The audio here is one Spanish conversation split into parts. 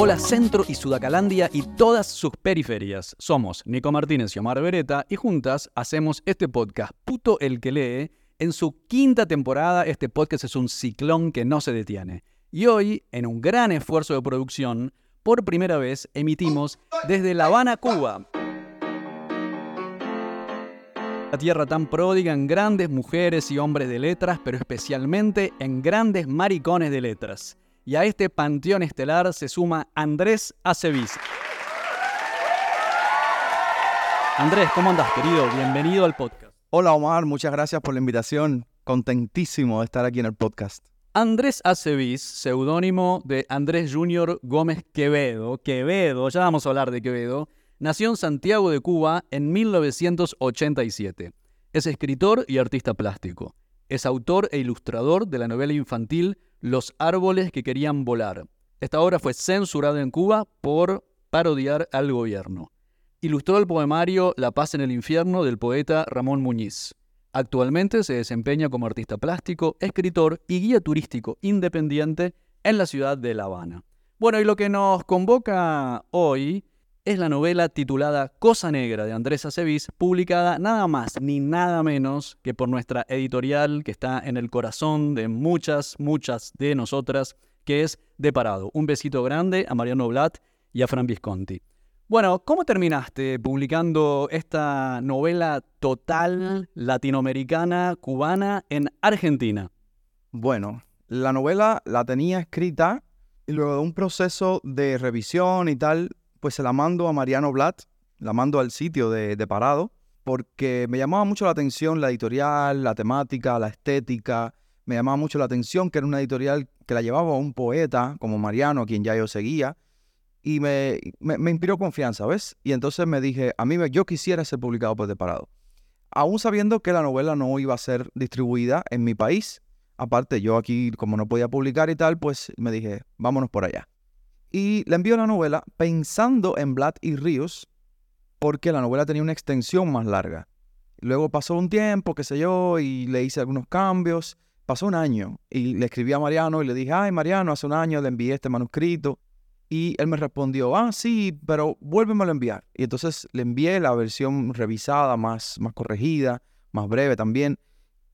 Hola Centro y Sudacalandia y todas sus periferias. Somos Nico Martínez y Omar Beretta y juntas hacemos este podcast Puto el que lee. En su quinta temporada este podcast es un ciclón que no se detiene. Y hoy, en un gran esfuerzo de producción, por primera vez emitimos desde La Habana, Cuba. La tierra tan pródiga en grandes mujeres y hombres de letras, pero especialmente en grandes maricones de letras. Y a este panteón estelar se suma Andrés Acevis. Andrés, ¿cómo andas, querido? Bienvenido al podcast. Hola, Omar. Muchas gracias por la invitación. Contentísimo de estar aquí en el podcast. Andrés Acevis, seudónimo de Andrés Junior Gómez Quevedo. Quevedo, ya vamos a hablar de Quevedo Nació en Santiago de Cuba en 1987. Es escritor y artista plástico. Es autor e ilustrador de la novela infantil Los árboles que querían volar. Esta obra fue censurada en Cuba por parodiar al gobierno. Ilustró el poemario La paz en el infierno del poeta Ramón Muñiz. Actualmente se desempeña como artista plástico, escritor y guía turístico independiente en la ciudad de La Habana. Bueno, y lo que nos convoca hoy es la novela titulada Cosa Negra de Andrés Acevis, publicada nada más ni nada menos que por nuestra editorial que está en el corazón de muchas, muchas de nosotras, que es De Parado. Un besito grande a Mariano Blatt y a Fran Visconti. Bueno, ¿cómo terminaste publicando esta novela total latinoamericana, cubana, en Argentina? Bueno, la novela la tenía escrita y luego de un proceso de revisión y tal, pues se la mando a Mariano Blatt, la mando al sitio de, Parado, porque me llamaba mucho la atención la editorial, la temática, la estética. Me llamaba mucho la atención que era una editorial que la llevaba un poeta como Mariano, a quien ya yo seguía, y me, me, inspiró confianza, ¿ves? Y entonces me dije, a mí yo quisiera ser publicado por Parado. Aún sabiendo que la novela no iba a ser distribuida en mi país, aparte yo aquí como no podía publicar y tal, pues me dije, vámonos por allá y le envió la novela pensando en Blatt y Ríos porque la novela tenía una extensión más larga. Luego pasó un tiempo, qué sé yo, y le hice algunos cambios. Pasó un año y le escribí a Mariano y le dije, ay Mariano, hace un año le envié este manuscrito. Y él me respondió, ah, sí, pero vuélvemelo a enviar. Y entonces le envié la versión revisada, más, más corregida, más breve también.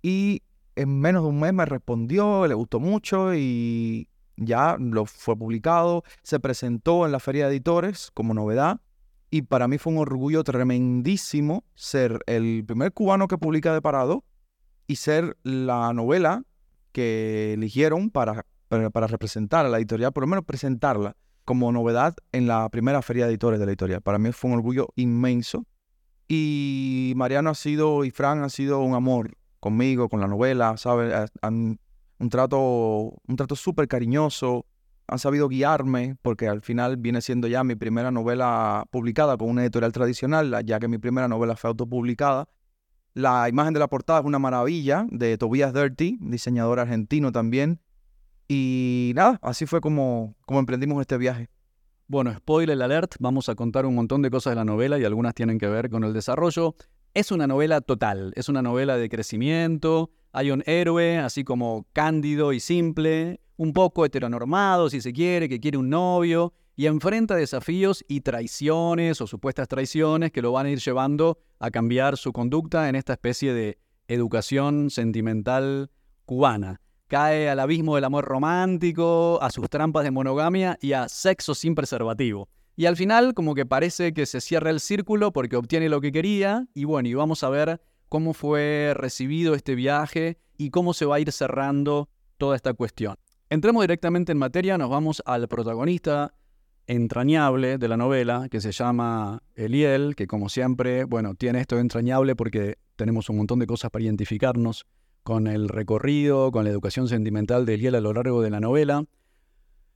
Y en menos de un mes me respondió, le gustó mucho y ya lo fue publicado, se presentó en la Feria de Editores como novedad y para mí fue un orgullo tremendísimo ser el primer cubano que publica de parado y ser la novela que eligieron para, para, representar a la editorial, por lo menos presentarla como novedad en la primera Feria de Editores de la editorial. Para mí fue un orgullo inmenso y Mariano ha sido y Fran ha sido un amor conmigo, con la novela, ¿sabes? Un trato, un trato súper cariñoso. Han sabido guiarme porque al final viene siendo ya mi primera novela publicada con una editorial tradicional, ya que mi primera novela fue autopublicada. La imagen de la portada es una maravilla de Tobias Dirty, diseñador argentino también. Y nada, así fue como, como emprendimos este viaje. Bueno, spoiler alert, vamos a contar un montón de cosas de la novela y algunas tienen que ver con el desarrollo. Es una novela total, es una novela de crecimiento, hay un héroe así como cándido y simple, un poco heteronormado si se quiere, que quiere un novio y enfrenta desafíos y traiciones o supuestas traiciones que lo van a ir llevando a cambiar su conducta en esta especie de educación sentimental cubana. Cae al abismo del amor romántico, a sus trampas de monogamia y a sexo sin preservativo. Y al final como que parece que se cierra el círculo porque obtiene lo que quería y bueno, y vamos a ver cómo fue recibido este viaje y cómo se va a ir cerrando toda esta cuestión. Entremos directamente en materia, nos vamos al protagonista entrañable de la novela, que se llama Eliel, que como siempre, bueno, tiene esto de entrañable porque tenemos un montón de cosas para identificarnos con el recorrido, con la educación sentimental de Eliel a lo largo de la novela.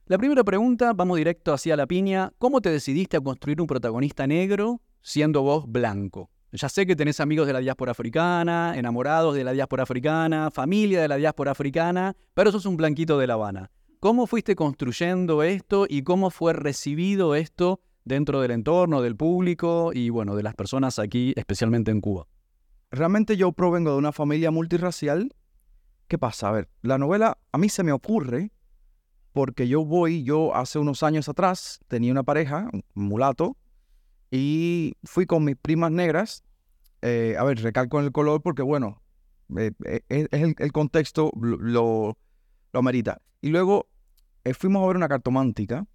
La primera pregunta, vamos directo hacia la piña, ¿cómo te decidiste a construir un protagonista negro siendo vos blanco? Ya sé que tenés amigos de la diáspora africana, enamorados de la diáspora africana, familia de la diáspora africana, pero sos un blanquito de La Habana. ¿Cómo fuiste construyendo esto y cómo fue recibido esto dentro del entorno, del público y bueno, de las personas aquí, especialmente en Cuba? realmente yo provengo de una familia multirracial. ¿Qué pasa? A ver, la novela a mí se me ocurre porque yo voy, yo hace unos años atrás tenía una pareja, un mulato, y fui con mis primas negras. Eh, a ver, recalco en el color porque, bueno, eh, eh, el, contexto lo, lo, amerita. Y luego fuimos a ver una cartomántica,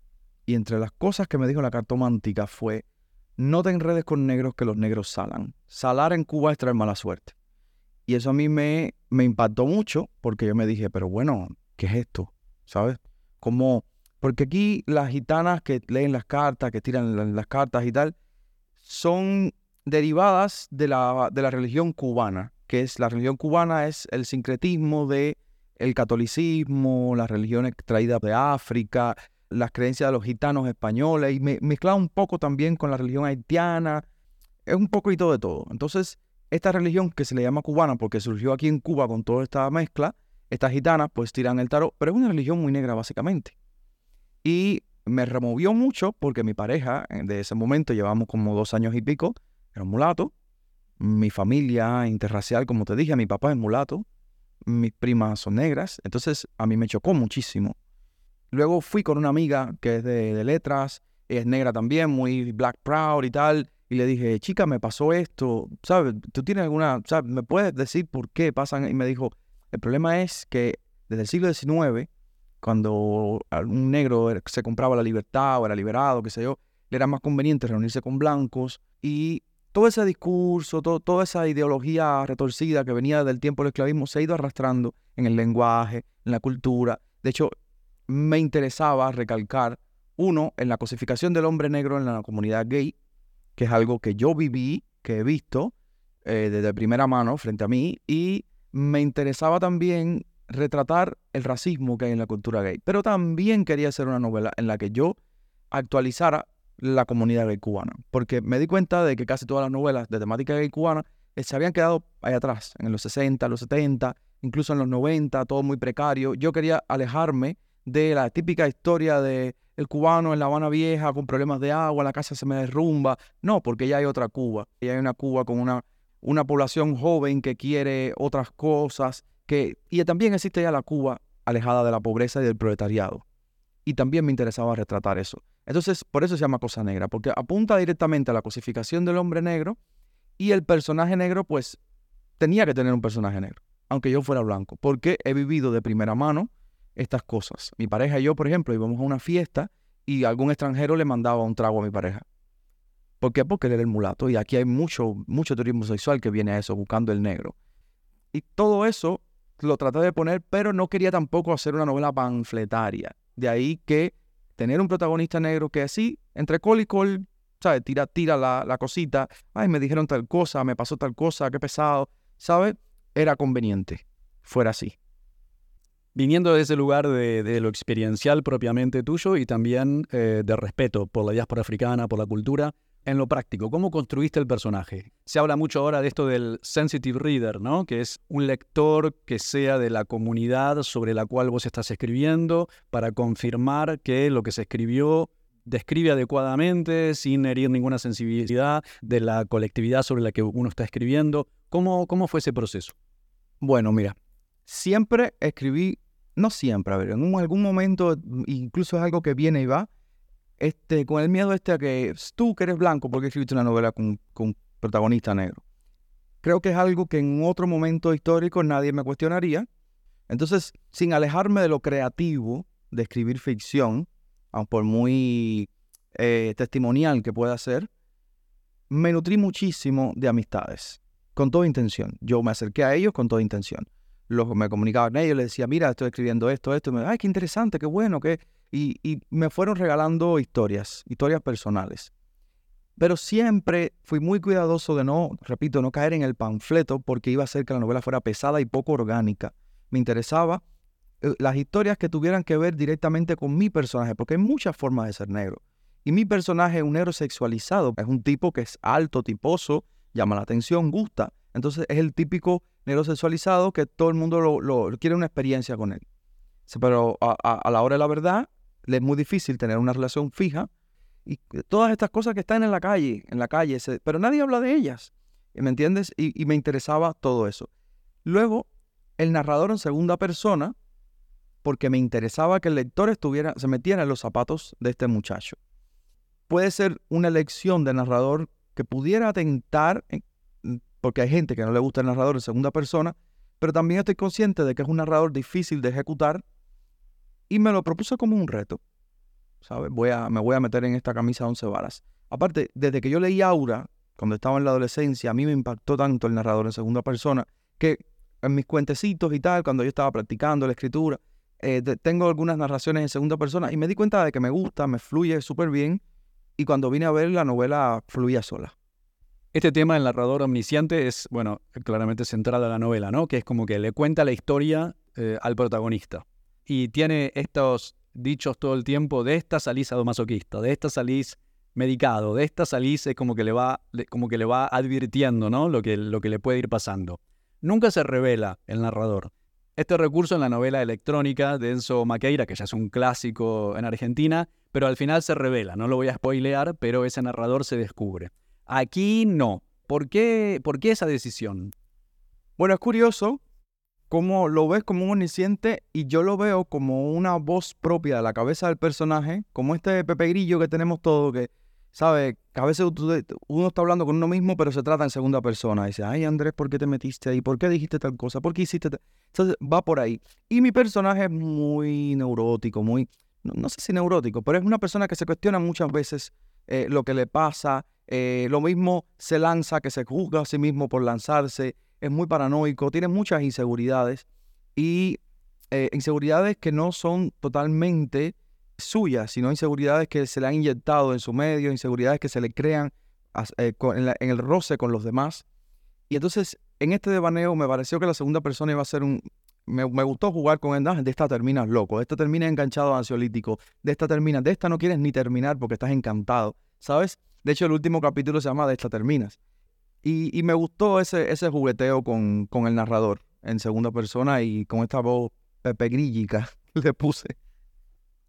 y entre las cosas que me dijo la cartomántica fue, no te enredes con negros que los negros salan. Salar en Cuba es traer mala suerte. Y eso a mí me, me impactó mucho porque yo me dije, pero bueno, ¿qué es esto? ¿Sabes? Como, porque aquí las gitanas que leen las cartas, que tiran las cartas y tal, son derivadas de la, de la religión cubana, que es la religión cubana es el sincretismo de el catolicismo, las religiones traídas de África, las creencias de los gitanos españoles y me, un poco también con la religión haitiana. Es un poquito de todo. Entonces, esta religión que se le llama cubana porque surgió aquí en Cuba con toda esta mezcla, estas gitanas pues tiran el tarot, pero es una religión muy negra básicamente. Y me removió mucho porque mi pareja eh, de ese momento, llevamos como dos años y pico, era un mulato. Mi familia interracial, como te dije, mi papá es mulato, mis primas son negras, entonces a mí me chocó muchísimo Luego fui con una amiga que es de, letras, es negra también, muy black proud y tal, y le dije, chica, me pasó esto, ¿sabes? ¿Tú tienes alguna, ¿sabes? ¿Me puedes decir por qué pasan? Y me dijo, el problema es que desde el siglo XIX, cuando un negro se compraba la libertad o era liberado, qué sé yo, le era más conveniente reunirse con blancos y todo ese discurso, toda esa ideología retorcida que venía del tiempo del esclavismo se ha ido arrastrando en el lenguaje, en la cultura. De hecho, me interesaba recalcar, uno, en la cosificación del hombre negro en la comunidad gay, que es algo que yo viví, que he visto eh, desde primera mano frente a mí, y me interesaba también retratar el racismo que hay en la cultura gay. Pero también quería hacer una novela en la que yo actualizara la comunidad gay cubana, porque me di cuenta de que casi todas las novelas de temática gay cubana eh, se habían quedado ahí atrás, en los 60, los 70, incluso en los 90, todo muy precario. Yo quería alejarme de la típica historia de el cubano en La Habana Vieja con problemas de agua, la casa se me derrumba. No, porque ya hay otra Cuba. Ya hay una Cuba con una, una población joven que quiere otras cosas. Que, y también existe ya la Cuba alejada de la pobreza y del proletariado. Y también me interesaba retratar eso. Entonces, por eso se llama Cosa Negra, porque apunta directamente a la cosificación del hombre negro y el personaje negro, pues, tenía que tener un personaje negro, aunque yo fuera blanco, porque he vivido de primera mano estas cosas. Mi pareja y yo, por ejemplo, íbamos a una fiesta y algún extranjero le mandaba un trago a mi pareja. ¿Por qué? Porque él era el mulato y aquí hay mucho, mucho turismo sexual que viene a eso, buscando el negro. Y todo eso lo traté de poner, pero no quería tampoco hacer una novela panfletaria. De ahí que tener un protagonista negro que así, entre col y col, ¿sabes? Tira, tira la, cosita. Ay, me dijeron tal cosa, me pasó tal cosa, qué pesado, ¿sabes? Era conveniente. Fuera así viniendo de ese lugar de, lo experiencial propiamente tuyo y también eh, de respeto por la diáspora africana, por la cultura, en lo práctico, ¿cómo construiste el personaje? Se habla mucho ahora de esto del sensitive reader, ¿no? Que es un lector que sea de la comunidad sobre la cual vos estás escribiendo para confirmar que lo que se escribió describe adecuadamente, sin herir ninguna sensibilidad de la colectividad sobre la que uno está escribiendo. ¿Cómo, cómo fue ese proceso? Bueno, mira, siempre escribí no siempre, a ver, en algún momento, incluso es algo que viene y va, este, con el miedo este a que tú que eres blanco, porque escribiste una novela con, con protagonista negro? Creo que es algo que en otro momento histórico nadie me cuestionaría. Entonces, sin alejarme de lo creativo de escribir ficción, aun por muy eh, testimonial que pueda ser, me nutrí muchísimo de amistades, con toda intención. Yo me acerqué a ellos con toda intención me comunicaba con ellos, les decía, mira, estoy escribiendo esto, esto, me, ay, qué interesante, qué bueno, qué... Y, me fueron regalando historias, historias personales. Pero siempre fui muy cuidadoso de no, repito, no caer en el panfleto porque iba a hacer que la novela fuera pesada y poco orgánica. Me interesaba eh, las historias que tuvieran que ver directamente con mi personaje, porque hay muchas formas de ser negro. Y mi personaje es un negro sexualizado, es un tipo que es alto, tiposo, llama la atención, gusta. Entonces es el típico negro sexualizado que todo el mundo lo, quiere una experiencia con él. Pero a, la hora de la verdad, le es muy difícil tener una relación fija y todas estas cosas que están en la calle, en la calle, pero nadie habla de ellas. ¿Me entiendes? Y, y me interesaba todo eso. Luego, el narrador en segunda persona, porque me interesaba que el lector estuviera, se metiera en los zapatos de este muchacho. Puede ser una elección de narrador que pudiera atentar, porque hay gente que no le gusta el narrador en segunda persona, pero también estoy consciente de que es un narrador difícil de ejecutar y me lo propuse como un reto. ¿Sabes? Voy a, me voy a meter en esta camisa de once varas. Aparte, desde que yo leí Aura, cuando estaba en la adolescencia, a mí me impactó tanto el narrador en segunda persona que en mis cuentecitos y tal, cuando yo estaba practicando la escritura, eh, tengo algunas narraciones en segunda persona y me di cuenta de que me gusta, me fluye súper bien y cuando vine a ver la novela fluía sola. Este tema del narrador omnisciente es, bueno, claramente central a la novela, ¿no? Que es como que le cuenta la historia eh, al protagonista. Y tiene estos dichos todo el tiempo, de esta salís sadomasoquista, de esta salís medicado, de esta salís es como que le va, como que le va advirtiendo, ¿no? Lo que, lo que le puede ir pasando. Nunca se revela el narrador. Este recurso en la novela electrónica de Enzo Maqueira, que ya es un clásico en Argentina, pero al final se revela, no lo voy a spoilear, pero ese narrador se descubre. Aquí no. ¿Por qué, ¿Por qué esa decisión? Bueno, es curioso cómo lo ves como un omnisciente y yo lo veo como una voz propia de la cabeza del personaje, como este Pepe Grillo que tenemos todo, que ¿sabes? Que a veces uno está hablando con uno mismo, pero se trata en segunda persona. dice, ay Andrés, ¿por qué te metiste ahí? ¿Por qué dijiste tal cosa? ¿Por qué hiciste tal? Entonces va por ahí. Y mi personaje es muy neurótico, muy, no, sé si neurótico, pero es una persona que se cuestiona muchas veces eh, lo que le pasa. Eh, lo mismo se lanza, que se juzga a sí mismo por lanzarse. Es muy paranoico, tiene muchas inseguridades. Y eh, inseguridades que no son totalmente suyas, sino inseguridades que se le han inyectado en su medio, inseguridades que se le crean eh, en, el roce con los demás. Y entonces, en este devaneo me pareció que la segunda persona iba a ser un... Me, gustó jugar con él, de esta terminas loco, de esta terminas enganchado ansiolítico, de esta terminas, de esta no quieres ni terminar porque estás encantado, ¿sabes? De hecho, el último capítulo se llama De esta terminas. Y, me gustó ese, ese jugueteo con, con el narrador en segunda persona y con esta voz pepe grillica le puse.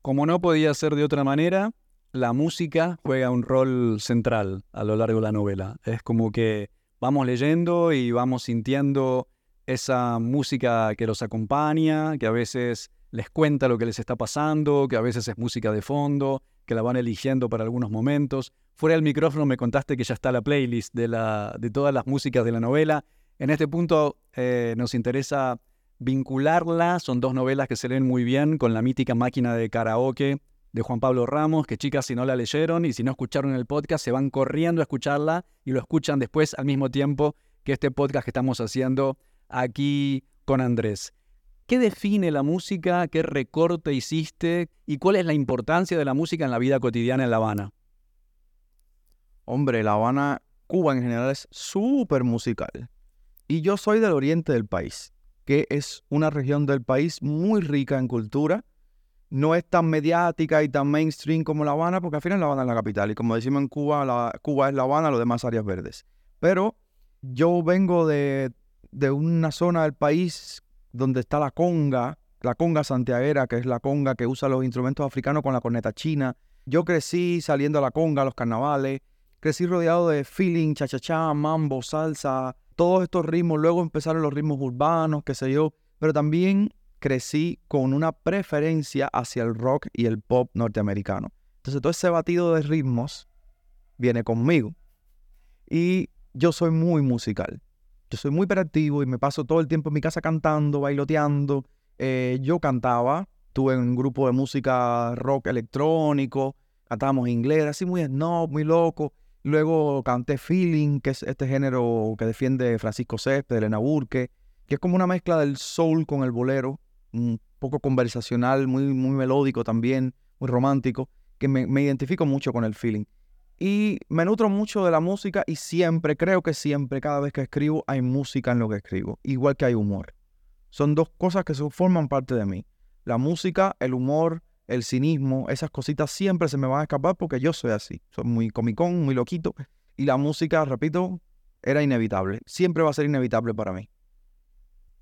Como no podía ser de otra manera, la música juega un rol central a lo largo de la novela. Es como que vamos leyendo y vamos sintiendo esa música que los acompaña, que a veces les cuenta lo que les está pasando, que a veces es música de fondo, que la van eligiendo para algunos momentos. Fuera del micrófono me contaste que ya está la playlist de, la, de todas las músicas de la novela. En este punto eh, nos interesa vincularla. Son dos novelas que se leen muy bien con la mítica máquina de karaoke de Juan Pablo Ramos, que chicas si no la leyeron y si no escucharon el podcast se van corriendo a escucharla y lo escuchan después al mismo tiempo que este podcast que estamos haciendo aquí con Andrés. ¿Qué define la música? ¿Qué recorte hiciste? ¿Y cuál es la importancia de la música en la vida cotidiana en La Habana? Hombre, La Habana, Cuba en general es súper musical. Y yo soy del oriente del país que es una región del país muy rica en cultura. No es tan mediática y tan mainstream como La Habana, porque al final La Habana es la capital. Y como decimos en Cuba, Cuba es La Habana, lo demás áreas verdes. Pero yo vengo de, de una zona del país donde está la conga, la conga santiaguera, que es la conga que usa los instrumentos africanos con la corneta china. Yo crecí saliendo a la conga, a los carnavales. Crecí rodeado de feeling, cha-cha-cha, mambo, salsa, todos estos ritmos, luego empezaron los ritmos urbanos, qué sé yo, pero también crecí con una preferencia hacia el rock y el pop norteamericano. Entonces todo ese batido de ritmos viene conmigo. Y yo soy muy musical. Yo soy muy hiperactivo y me paso todo el tiempo en mi casa cantando, bailoteando. Eh, yo cantaba, tuve un grupo de música rock electrónico, cantábamos inglés, así muy snob, muy loco. Luego canté Feeling, que es este género que defiende Francisco Céspedes, Elena Burke, que es como una mezcla del soul con el bolero, un poco conversacional, muy, muy melódico también, muy romántico, que me, me identifico mucho con el feeling. Y me nutro mucho de la música y siempre, creo que siempre, cada vez que escribo, hay música en lo que escribo, igual que hay humor. Son dos cosas que forman parte de mí. La música, el humor, el cinismo, esas cositas siempre se me van a escapar porque yo soy así. Soy muy comicón, muy loquito. Y la música, repito, era inevitable. Siempre va a ser inevitable para mí.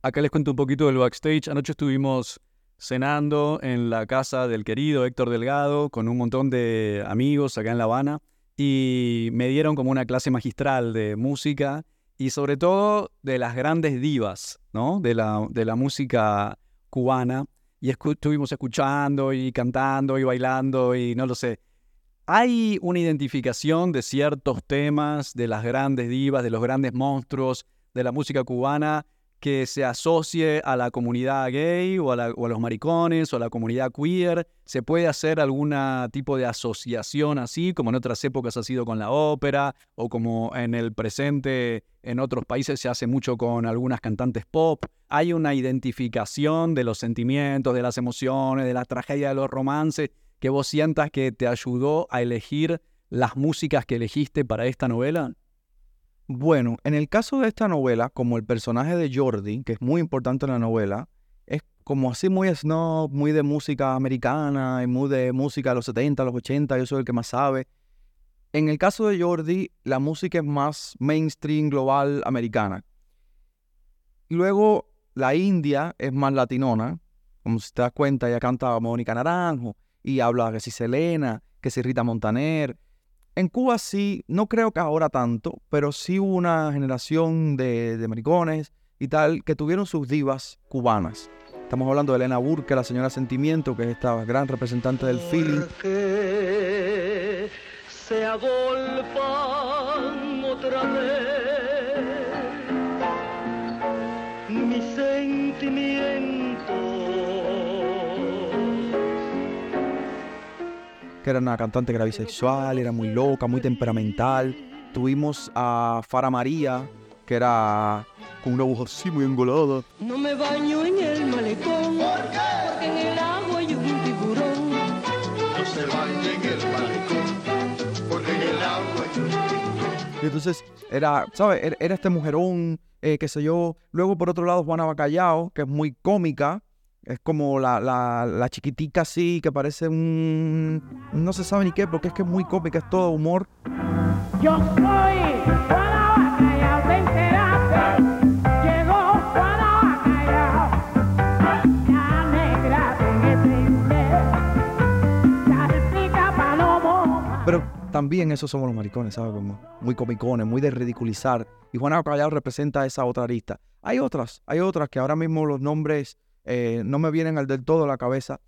Acá les cuento un poquito del backstage. Anoche estuvimos cenando en la casa del querido Héctor Delgado con un montón de amigos acá en La Habana y me dieron como una clase magistral de música y sobre todo de las grandes divas, ¿no? De la, de la música cubana. Y estuvimos escuchando y cantando y bailando y no lo sé. Hay una identificación de ciertos temas, de las grandes divas, de los grandes monstruos de la música cubana que se asocie a la comunidad gay o a, los maricones o a la comunidad queer. ¿Se puede hacer algún tipo de asociación así, como en otras épocas ha sido con la ópera o como en el presente en otros países se hace mucho con algunas cantantes pop? Hay una identificación de los sentimientos, de las emociones, de la tragedia de los romances que vos sientas que te ayudó a elegir las músicas que elegiste para esta novela? Bueno, en el caso de esta novela, como el personaje de Jordi, que es muy importante en la novela, es como así muy snob, muy de música americana y muy de música de los 70, los 80, yo soy el que más sabe. En el caso de Jordi, la música es más mainstream, global, americana. Luego, la India es más latinona. Como si te das cuenta, ella canta Mónica Naranjo y habla que si Selena, que si Rita Montaner. En Cuba sí, no creo que ahora tanto, pero sí hubo una generación de, de maricones y tal que tuvieron sus divas cubanas. Estamos hablando de Elena Burke, la señora Sentimiento, que es esta gran representante del feeling. Se. Que era una cantante que era bisexual, era muy loca, muy temperamental. Tuvimos a Fara María, que era con una voz así muy engolada. No me baño en el malecón, porque en el agua hay un tiburón. No se baña en el malecón, porque en el agua hay un tiburón. Y entonces era, ¿sabes? Era, este mujerón, eh, qué sé yo. Luego, por otro lado, Juana Bacallao, que es muy cómica, es como la, la, la, chiquitica así, que parece un... No se sabe ni qué, porque es que es muy cómica, es todo humor. Yo soy Pero también esos somos los maricones, ¿sabes? Como muy comicones, muy de ridiculizar. Y Juana Callao representa esa otra arista. Hay otras, hay otras que ahora mismo los nombres eh, no me vienen al del todo a la cabeza,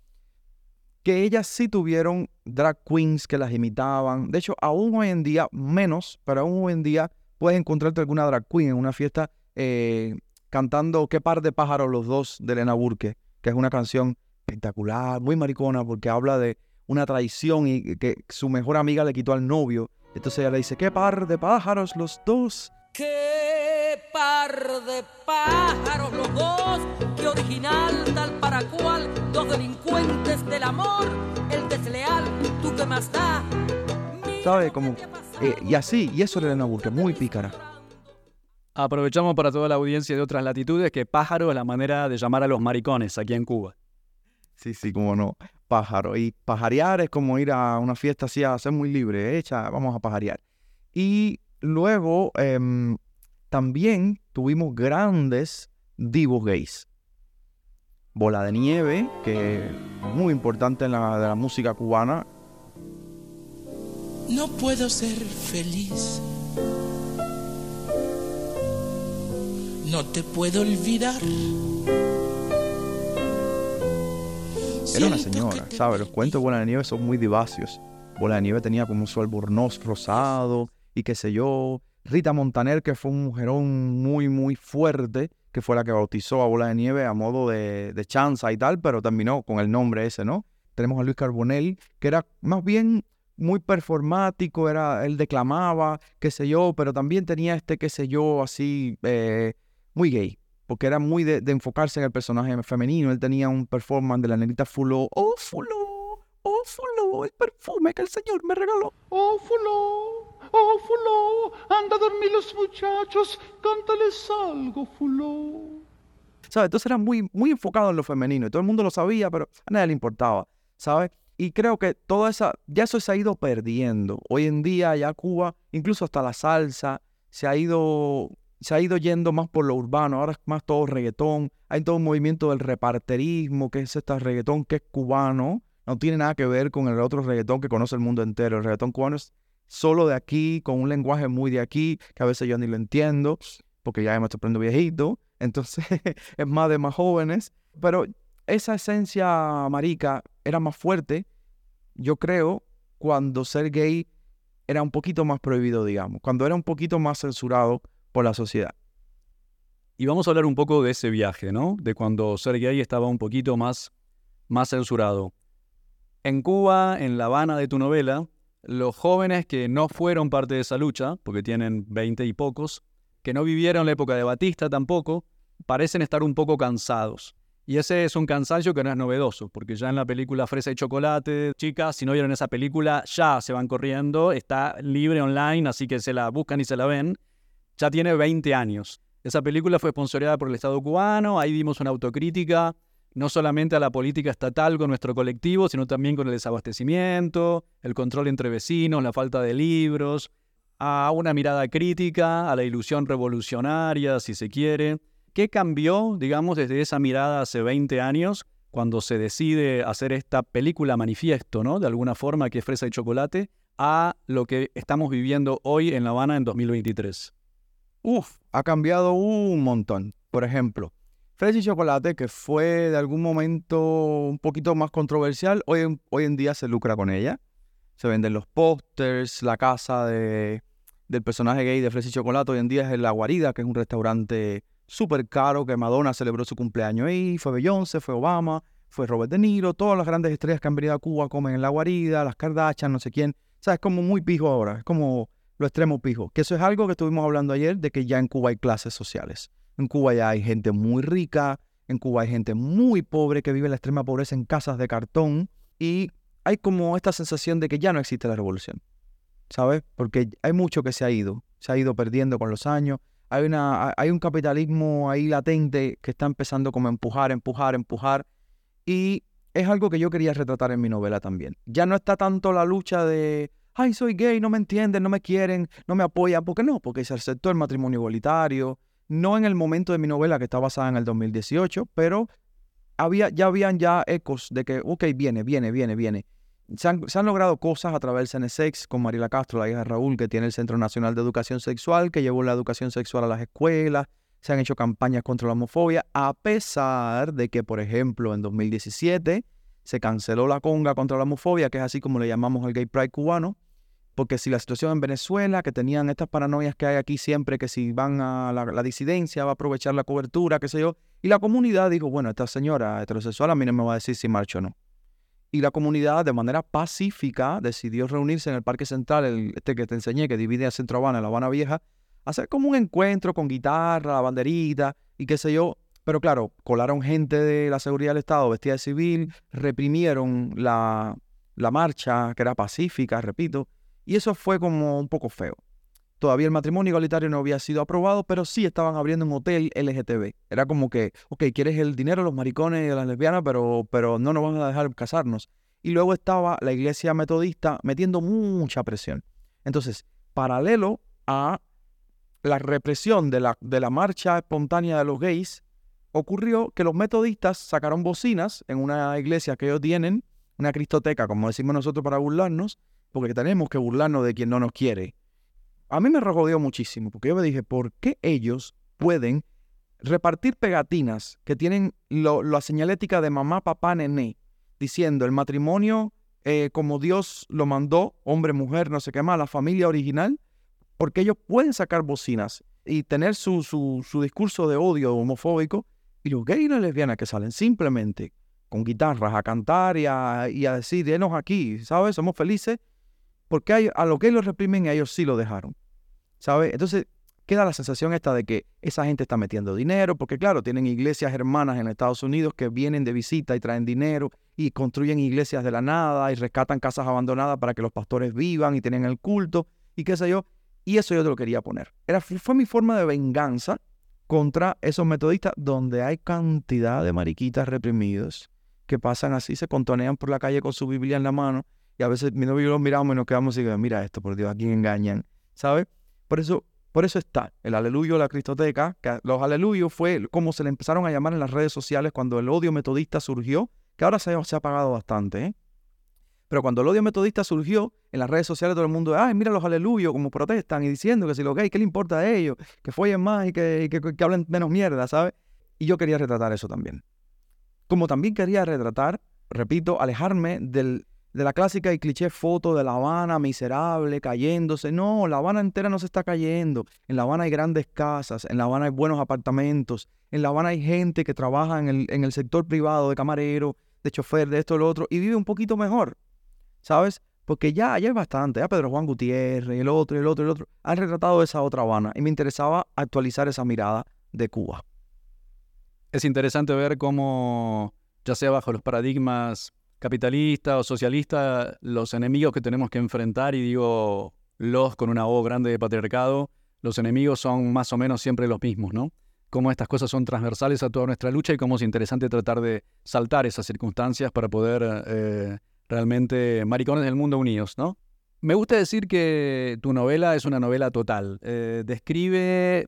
que ellas sí tuvieron drag queens que las imitaban. De hecho, aún hoy en día, menos, pero aún hoy en día puedes encontrarte alguna drag queen en una fiesta eh, cantando Qué par de pájaros los dos de Elena Burke, que es una canción espectacular, muy maricona, porque habla de una traición y que su mejor amiga le quitó al novio. Entonces ella le dice, qué par de pájaros los dos. Qué par de pájaros los dos, qué original tal para cual, dos delincuentes del amor, el desleal, tú que más da. ¿Sabe? Como, eh, y así, y eso era Elena Burke, muy pícara. Aprovechamos para toda la audiencia de otras latitudes que pájaro es la manera de llamar a los maricones aquí en Cuba. Sí, sí, como no, pájaro. Y pajarear es como ir a una fiesta así a ser muy libre, hecha, vamos a pajarear. Y luego em, también tuvimos grandes divos gays. Bola de Nieve, que es muy importante en la, de la música cubana. No puedo ser feliz. No te puedo olvidar. Era una señora, ¿sabes? Los cuentos de Bola de Nieve son muy divacios. Bola de Nieve tenía como su albornoz rosado y qué sé yo. Rita Montaner, que fue un mujerón muy, muy fuerte, que fue la que bautizó a Bola de Nieve a modo de, de chanza y tal, pero terminó con el nombre ese, ¿no? Tenemos a Luis Carbonell, que era más bien muy performático, era, él declamaba, qué sé yo, pero también tenía este, qué sé yo, así, eh, muy gay, porque era muy de, de, enfocarse en el personaje femenino. Él tenía un performance de la negrita Fuló, oh Fuló, oh Fuló, el perfume que el Señor me regaló, oh Fuló. Oh, Fuló, anda a dormir los muchachos, cántales algo, Fuló. ¿Sabes? Entonces era muy, muy enfocado en lo femenino y todo el mundo lo sabía, pero a nadie le importaba, ¿sabes? Y creo que toda esa, ya eso se ha ido perdiendo. Hoy en día ya Cuba, incluso hasta la salsa, se ha ido, se ha ido yendo más por lo urbano. Ahora es más todo reggaetón. Hay todo un movimiento del reparterismo, que es este reggaetón que es cubano. No tiene nada que ver con el otro reggaetón que conoce el mundo entero. El reggaetón cubano es solo de aquí, con un lenguaje muy de aquí, que a veces yo ni lo entiendo, porque ya me estoy poniendo viejito, entonces es más de más jóvenes, pero esa esencia marica era más fuerte, yo creo, cuando ser gay era un poquito más prohibido, digamos, cuando era un poquito más censurado por la sociedad. Y vamos a hablar un poco de ese viaje, ¿no? De cuando ser gay estaba un poquito más, más censurado. En Cuba, en La Habana de tu novela, los jóvenes que no fueron parte de esa lucha, porque tienen veinte y pocos, que no vivieron la época de Batista tampoco, parecen estar un poco cansados. Y ese es un cansancio que no es novedoso, porque ya en la película Fresa y Chocolate, chicas, si no vieron esa película, ya se van corriendo, está libre online, así que se la buscan y se la ven. Ya tiene 20 años. Esa película fue sponsoreada por el Estado cubano, ahí vimos una autocrítica, no solamente a la política estatal con nuestro colectivo, sino también con el desabastecimiento, el control entre vecinos, la falta de libros, a una mirada crítica, a la ilusión revolucionaria, si se quiere. ¿Qué cambió, digamos, desde esa mirada hace 20 años, cuando se decide hacer esta película manifiesto, ¿no? De alguna forma, que es Fresa y Chocolate, a lo que estamos viviendo hoy en La Habana en 2023? Uf, ha cambiado un montón. Por ejemplo, Fresa y Chocolate, que fue de algún momento un poquito más controversial, hoy en, en día se lucra con ella. Se venden los pósters, la casa de, del personaje gay de Fresa y Chocolate hoy en día es La Guarida, que es un restaurante súper caro que Madonna celebró su cumpleaños ahí, fue Beyoncé, fue Obama, fue Robert De Niro, todas las grandes estrellas que han venido a Cuba comen en la guarida, las Kardashian, no sé quién. O sea, es como muy pijo ahora, es como lo extremo pijo. Que eso es algo que estuvimos hablando ayer, de que ya en Cuba hay clases sociales. En Cuba ya hay gente muy rica, en Cuba hay gente muy pobre que vive la extrema pobreza en casas de cartón y hay como esta sensación de que ya no existe la revolución, ¿sabes? Porque hay mucho que se ha ido, se ha ido perdiendo con los años hay, una, hay un capitalismo ahí latente que está empezando como a empujar, empujar, empujar. Y es algo que yo quería retratar en mi novela también. Ya no está tanto la lucha de, ay, soy gay, no me entienden, no me quieren, no me apoyan. ¿Por qué no? Porque se aceptó el matrimonio igualitario. No en el momento de mi novela que está basada en el 2018, pero había, ya habían ya ecos de que, ok, viene, viene, viene, viene. Se han, logrado cosas a través del CNSEX con Mariela Castro, la hija de Raúl, que tiene el Centro Nacional de Educación Sexual, que llevó la educación sexual a las escuelas. Se han hecho campañas contra la homofobia, a pesar de que, por ejemplo, en 2017 se canceló la conga contra la homofobia, que es así como le llamamos el gay pride cubano, porque si la situación en Venezuela, que tenían estas paranoias que hay aquí siempre, que si van a la, disidencia va a aprovechar la cobertura, qué sé yo, y la comunidad dijo, bueno, esta señora heterosexual a mí no me va a decir si marcho o no y la comunidad de manera pacífica decidió reunirse en el Parque Central, este que te enseñé, que divide a Centro Habana y La Habana Vieja, hacer como un encuentro con guitarra, la banderita y qué sé yo. Pero claro, colaron gente de la seguridad del Estado vestida de civil, reprimieron la, la marcha, que era pacífica, repito, y eso fue como un poco feo. Todavía el matrimonio igualitario no había sido aprobado, pero sí estaban abriendo un hotel LGTB. Era como que, ok, quieres el dinero los maricones y las lesbianas, pero, pero no nos van a dejar casarnos. Y luego estaba la iglesia metodista metiendo mucha presión. Entonces, paralelo a la represión de la, de la marcha espontánea de los gays, ocurrió que los metodistas sacaron bocinas en una iglesia que ellos tienen, una cristoteca, como decimos nosotros para burlarnos, porque tenemos que burlarnos de quien no nos quiere a mí me rojodió muchísimo, porque yo me dije, ¿por qué ellos pueden repartir pegatinas que tienen la señalética de mamá, papá, nené, diciendo el matrimonio eh, como Dios lo mandó, hombre, mujer, no sé qué más, la familia original? Porque ellos pueden sacar bocinas y tener su, su, discurso de odio homofóbico, y los gays y las lesbianas que salen simplemente con guitarras a cantar y a, y a decir, denos aquí, ¿sabes? Somos felices porque a lo que ellos reprimen, ellos sí lo dejaron. ¿Sabes? Entonces queda la sensación esta de que esa gente está metiendo dinero, porque claro, tienen iglesias hermanas en Estados Unidos que vienen de visita y traen dinero y construyen iglesias de la nada y rescatan casas abandonadas para que los pastores vivan y tienen el culto y qué sé yo. Y eso yo te lo quería poner. Era, fue mi forma de venganza contra esos metodistas donde hay cantidad de mariquitas reprimidos que pasan así, se contonean por la calle con su Biblia en la mano y a veces mi novio y yo los miramos y nos quedamos y digo, mira esto, por Dios, ¿a quién engañan? ¿Sabes? Por eso, por eso está el aleluyo, la cristoteca, que los aleluyos fue como se le empezaron a llamar en las redes sociales cuando el odio metodista surgió, que ahora se, ha apagado bastante, ¿eh? Pero cuando el odio metodista surgió, en las redes sociales todo el mundo, ay, mira los aleluyos, como protestan y diciendo que si los gays, ¿qué le importa a ellos? Que follen más y que, que hablen menos mierda, ¿sabes? Y yo quería retratar eso también. Como también quería retratar, repito, alejarme del, de la clásica y cliché foto de La Habana miserable, cayéndose. No, La Habana entera no se está cayendo. En La Habana hay grandes casas, en La Habana hay buenos apartamentos, en La Habana hay gente que trabaja en el, en el sector privado, de camarero, de chofer, de esto, lo otro, y vive un poquito mejor. ¿Sabes? Porque ya, hay bastante. Ya Pedro Juan Gutiérrez, el otro, el otro, el otro, han retratado esa otra Habana. Y me interesaba actualizar esa mirada de Cuba. Es interesante ver cómo, ya sea bajo los paradigmas capitalista o socialista, los enemigos que tenemos que enfrentar, y digo los con una O grande de patriarcado, los enemigos son más o menos siempre los mismos, ¿no? Cómo estas cosas son transversales a toda nuestra lucha y cómo es interesante tratar de saltar esas circunstancias para poder eh, realmente maricones del mundo unidos, ¿no? Me gusta decir que tu novela es una novela total. Eh, describe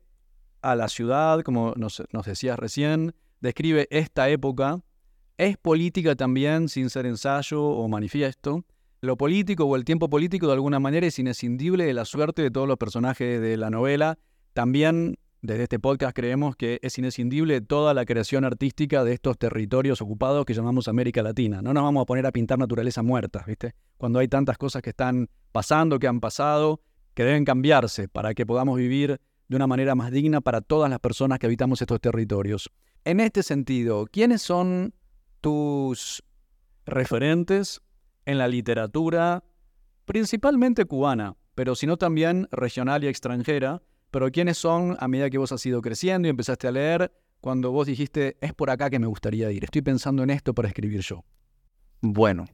a la ciudad, como nos, nos decías recién, describe esta época, es política también, sin ser ensayo o manifiesto. Lo político o el tiempo político de alguna manera es inescindible de la suerte de todos los personajes de la novela. También desde este podcast creemos que es inescindible toda la creación artística de estos territorios ocupados que llamamos América Latina. No nos vamos a poner a pintar naturaleza muerta, ¿viste? Cuando hay tantas cosas que están pasando, que han pasado, que deben cambiarse para que podamos vivir de una manera más digna para todas las personas que habitamos estos territorios. En este sentido, ¿quiénes son tus referentes en la literatura, principalmente cubana, pero sino también regional y extranjera, pero quiénes son a medida que vos has ido creciendo y empezaste a leer, cuando vos dijiste, es por acá que me gustaría ir, estoy pensando en esto para escribir yo. Bueno,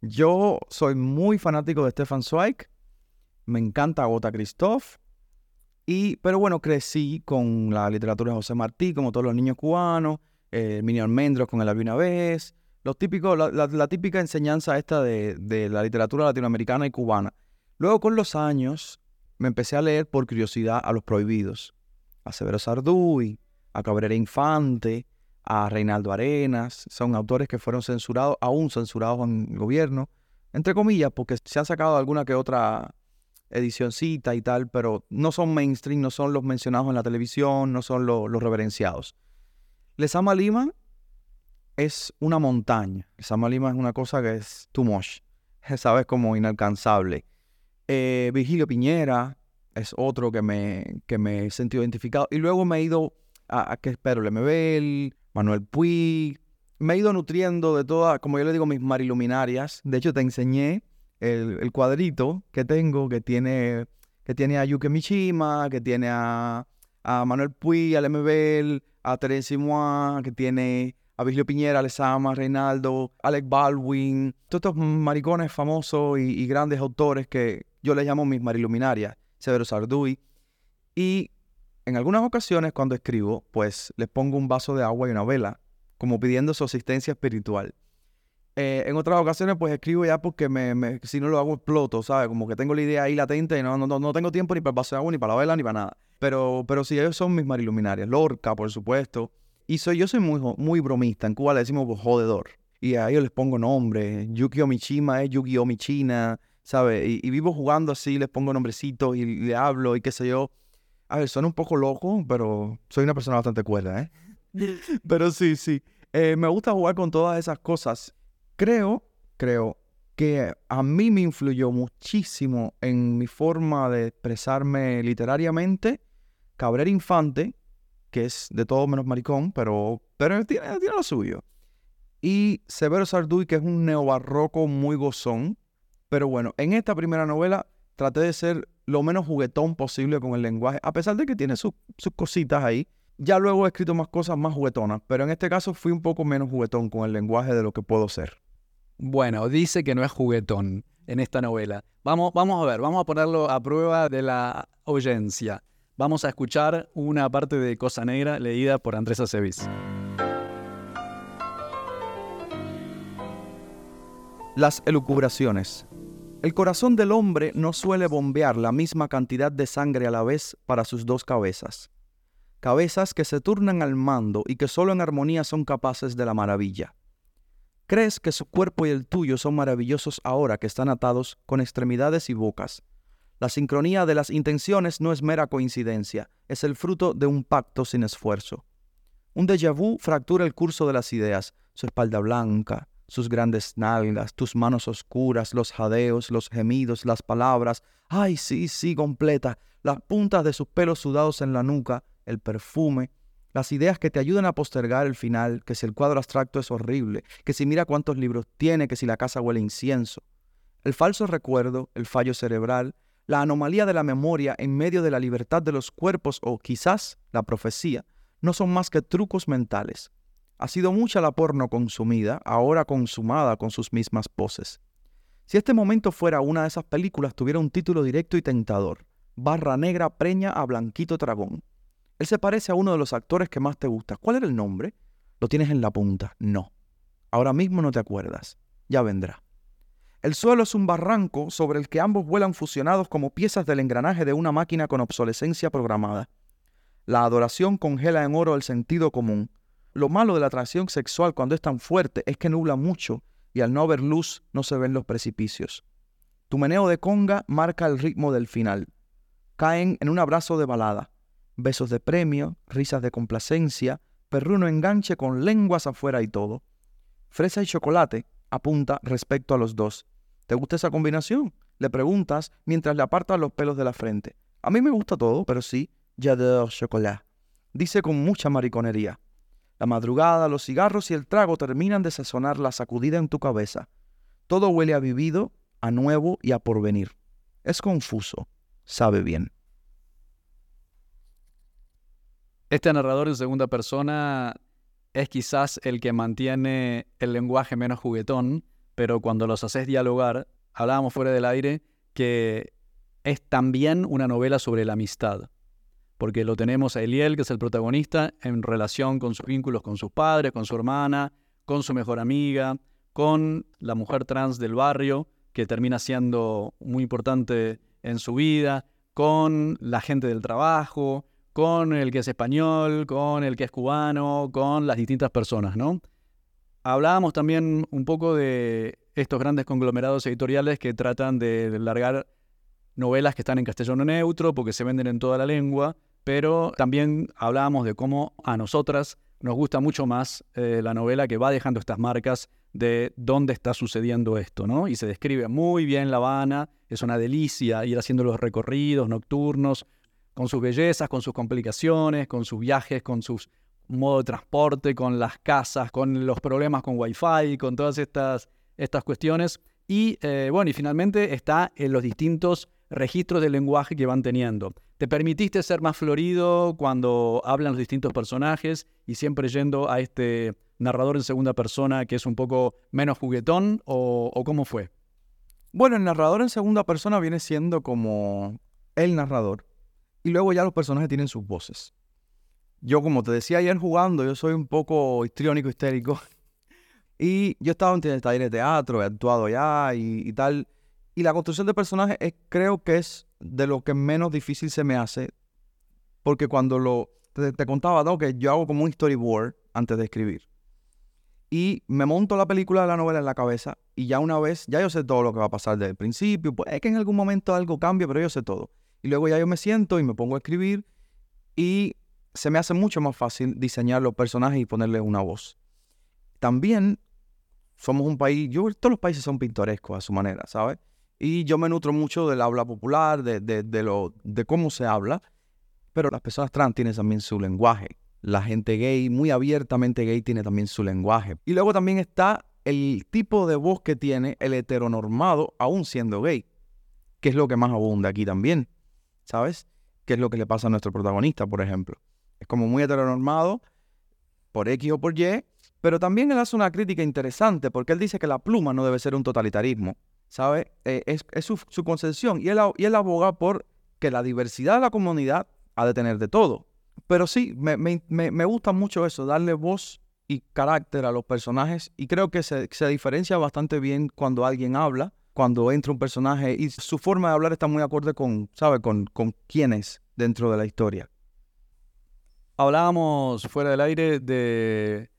yo soy muy fanático de Stefan Zweig, me encanta Gota Christoph, y, pero bueno, crecí con la literatura de José Martí, como todos los niños cubanos, eh, Mini Almendros con el había una vez, los típicos, la, típica enseñanza esta de, de, la literatura latinoamericana y cubana. Luego con los años me empecé a leer por curiosidad a los prohibidos, a Severo Sarduy, a Cabrera Infante, a Reinaldo Arenas, son autores que fueron censurados, aún censurados en el gobierno, entre comillas, porque se han sacado alguna que otra edicioncita y tal, pero no son mainstream, no son los mencionados en la televisión, no son los reverenciados. Lesama Lima es una montaña. Lesama Lima es una cosa que es too much. ¿Sabes? Como inalcanzable. Eh, Virgilio Piñera es otro que me, que me he sentido identificado. Y luego me he ido a, a que espero Lemebel, Manuel Puig. Me he ido nutriendo de todas, como yo le digo, mis mariluminarias. De hecho, te enseñé el, cuadrito que tengo que tiene, que tiene a Yuke Mishima, que tiene a, a Manuel Puig, a Lemebel, a Terence Mois, que tiene a Virgilio Piñera, Alessama, Reinaldo, Alec Baldwin, todos estos maricones famosos y, grandes autores que yo les llamo mis mariluminarias, Severo Sarduy. Y en algunas ocasiones cuando escribo, pues les pongo un vaso de agua y una vela, como pidiendo su asistencia espiritual. Eh, en otras ocasiones, pues escribo ya porque me, si no lo hago exploto, ¿sabes? Como que tengo la idea ahí latente y no, no, no tengo tiempo ni para el agua, ni para la vela, ni para nada. Pero, pero sí, ellos son mis mariluminarias. Lorca, por supuesto. Y soy, yo soy muy, muy bromista. En Cuba le decimos jodedor. Y a ellos les pongo nombre. Yukio Michima es Yukio Michina, ¿sabes? Y, vivo jugando así, les pongo nombrecitos y, le hablo y qué sé yo. A ver, suena un poco loco, pero soy una persona bastante cuerda, ¿eh? pero sí, sí. Eh, me gusta jugar con todas esas cosas. Creo, creo que a mí me influyó muchísimo en mi forma de expresarme literariamente Cabrera Infante, que es de todo menos maricón, pero, pero tiene, lo suyo. Y Severo Sarduy, que es un neobarroco muy gozón. Pero bueno, en esta primera novela traté de ser lo menos juguetón posible con el lenguaje, a pesar de que tiene sus cositas ahí. Ya luego he escrito más cosas más juguetonas, pero en este caso fui un poco menos juguetón con el lenguaje de lo que puedo ser. Bueno, dice que no es juguetón en esta novela. Vamos, vamos a ver, vamos a ponerlo a prueba de la oyencia. Vamos a escuchar una parte de Cosa Negra leída por Andrés Acevis. Las elucubraciones. El corazón del hombre no suele bombear la misma cantidad de sangre a la vez para sus dos cabezas. Cabezas que se turnan al mando y que solo en armonía son capaces de la maravilla. Crees que su cuerpo y el tuyo son maravillosos ahora que están atados con extremidades y bocas. La sincronía de las intenciones no es mera coincidencia, es el fruto de un pacto sin esfuerzo. Un déjà vu fractura el curso de las ideas, su espalda blanca, sus grandes nalgas, tus manos oscuras, los jadeos, los gemidos, las palabras, ay, sí, sí, completa, las puntas de sus pelos sudados en la nuca, el perfume, las ideas que te ayudan a postergar el final, que si el cuadro abstracto es horrible, que si mira cuántos libros tiene, que si la casa huele incienso. El falso recuerdo, el fallo cerebral, la anomalía de la memoria en medio de la libertad de los cuerpos o quizás la profecía, no son más que trucos mentales. Ha sido mucha la porno consumida, ahora consumada con sus mismas poses. Si este momento fuera una de esas películas, tuviera un título directo y tentador. Barra negra preña a Blanquito Dragón. Él se parece a uno de los actores que más te gusta. ¿Cuál era el nombre? Lo tienes en la punta. No. Ahora mismo no te acuerdas. Ya vendrá. El suelo es un barranco sobre el que ambos vuelan fusionados como piezas del engranaje de una máquina con obsolescencia programada. La adoración congela en oro el sentido común. Lo malo de la atracción sexual cuando es tan fuerte es que nubla mucho y al no haber luz no se ven los precipicios. Tu meneo de conga marca el ritmo del final. Caen en un abrazo de balada. Besos de premio, risas de complacencia, perruno enganche con lenguas afuera y todo. Fresa y chocolate apunta respecto a los dos. ¿Te gusta esa combinación? Le preguntas mientras le apartas los pelos de la frente. A mí me gusta todo, pero sí, j'adore chocolat. Dice con mucha mariconería. La madrugada, los cigarros y el trago terminan de sazonar la sacudida en tu cabeza. Todo huele a vivido, a nuevo y a porvenir. Es confuso, sabe bien. Este narrador en segunda persona es quizás el que mantiene el lenguaje menos juguetón, pero cuando los haces dialogar, hablábamos fuera del aire que es también una novela sobre la amistad, porque lo tenemos a Eliel, que es el protagonista, en relación con sus vínculos con sus padres, con su hermana, con su mejor amiga, con la mujer trans del barrio, que termina siendo muy importante en su vida, con la gente del trabajo, con el que es español, con el que es cubano, con las distintas personas, ¿no? Hablábamos también un poco de estos grandes conglomerados editoriales que tratan de largar novelas que están en castellano neutro porque se venden en toda la lengua, pero también hablábamos de cómo a nosotras nos gusta mucho más eh, la novela que va dejando estas marcas de dónde está sucediendo esto, ¿no? Y se describe muy bien La Habana, es una delicia ir haciendo los recorridos nocturnos, con sus bellezas, con sus complicaciones, con sus viajes, con sus modo de transporte, con las casas, con los problemas con Wi-Fi, con todas estas, estas cuestiones. Y eh, bueno, y finalmente está en los distintos registros del lenguaje que van teniendo. ¿Te permitiste ser más florido cuando hablan los distintos personajes y siempre yendo a este narrador en segunda persona que es un poco menos juguetón o, o cómo fue? Bueno, el narrador en segunda persona viene siendo como el narrador, y luego ya los personajes tienen sus voces. Yo, como te decía ayer jugando, yo soy un poco histriónico, histérico. Y yo estaba en el taller de teatro, he actuado ya y, tal. Y la construcción de personajes es, creo que es de lo que menos difícil se me hace. Porque cuando lo... Te, contaba, ¿no? Que yo hago como un storyboard antes de escribir. Y me monto la película de la novela en la cabeza y ya una vez, ya yo sé todo lo que va a pasar desde el principio. Pues es que en algún momento algo cambia, pero yo sé todo. Y luego ya yo me siento y me pongo a escribir y se me hace mucho más fácil diseñar los personajes y ponerle una voz. También somos un país, yo todos los países son pintorescos a su manera, ¿sabes? Y yo me nutro mucho del habla popular, de, de, lo, de cómo se habla, pero las personas trans tienen también su lenguaje. La gente gay, muy abiertamente gay, tiene también su lenguaje. Y luego también está el tipo de voz que tiene el heteronormado, aún siendo gay, que es lo que más abunda aquí también. ¿Sabes? ¿Qué es lo que le pasa a nuestro protagonista, por ejemplo? Es como muy heteronormado por X o por Y, pero también él hace una crítica interesante porque él dice que la pluma no debe ser un totalitarismo, ¿sabes? Eh, es, su, concepción y él, aboga por que la diversidad de la comunidad ha de tener de todo. Pero sí, me, gusta mucho eso, darle voz y carácter a los personajes y creo que se diferencia bastante bien cuando alguien habla cuando entra un personaje y su forma de hablar está muy acorde con, ¿sabe? Con, con quién es dentro de la historia. Hablábamos fuera del aire de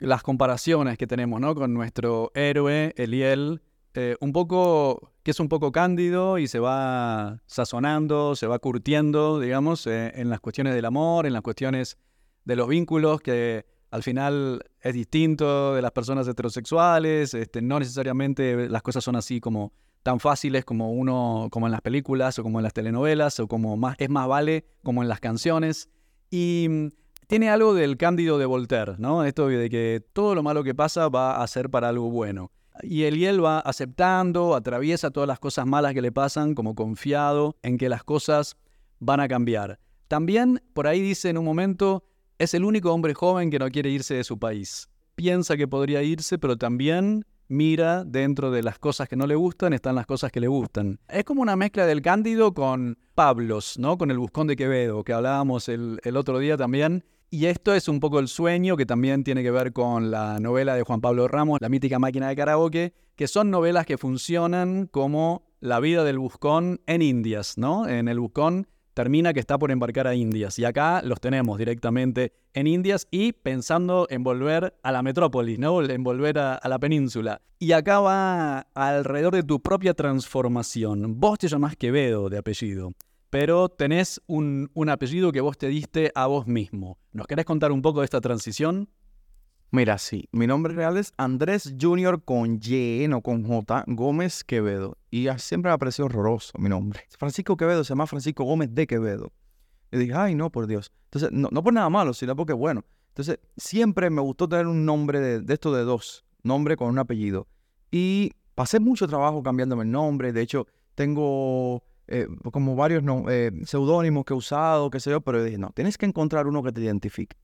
las comparaciones que tenemos ¿no? con nuestro héroe, Eliel, eh, un poco, que es un poco cándido y se va sazonando, se va curtiendo, digamos, eh, en las cuestiones del amor, en las cuestiones de los vínculos, que al final es distinto de las personas heterosexuales, este, no necesariamente las cosas son así como tan fáciles como uno, como en las películas o como en las telenovelas o como más, es más vale como en las canciones. Y mm, tiene algo del cándido de Voltaire, ¿no? Esto de que todo lo malo que pasa va a ser para algo bueno. Y Eliel va aceptando, atraviesa todas las cosas malas que le pasan, como confiado en que las cosas van a cambiar. También por ahí dice en un momento, es el único hombre joven que no quiere irse de su país. Piensa que podría irse, pero también mira dentro de las cosas que no le gustan, están las cosas que le gustan. Es como una mezcla del Cándido con Pablos, ¿no? Con el Buscón de Quevedo, que hablábamos el, el otro día también. Y esto es un poco el sueño que también tiene que ver con la novela de Juan Pablo Ramos, La mítica máquina de karaoke, que son novelas que funcionan como la vida del buscón en Indias, ¿no? En el buscón termina que está por embarcar a Indias. Y acá los tenemos directamente en Indias y pensando en volver a la metrópolis, ¿no? En volver a, la península. Y acá va alrededor de tu propia transformación. Vos te llamás Quevedo de apellido pero tenés un, apellido que vos te diste a vos mismo. ¿Nos querés contar un poco de esta transición? Mira, sí, mi nombre real es Andrés Junior con Y, no con J, Gómez Quevedo. Y siempre me ha parecido horroroso mi nombre. Francisco Quevedo se llama Francisco Gómez de Quevedo. Y dije, ay, no, por Dios. Entonces, no, por nada malo, sino porque, bueno. Entonces, siempre me gustó tener un nombre de, de esto de dos, nombre con un apellido. Y pasé mucho trabajo cambiándome el nombre. De hecho, tengo eh, como varios eh, seudónimos que he usado, qué sé yo, pero dije, no, tienes que encontrar uno que te identifique.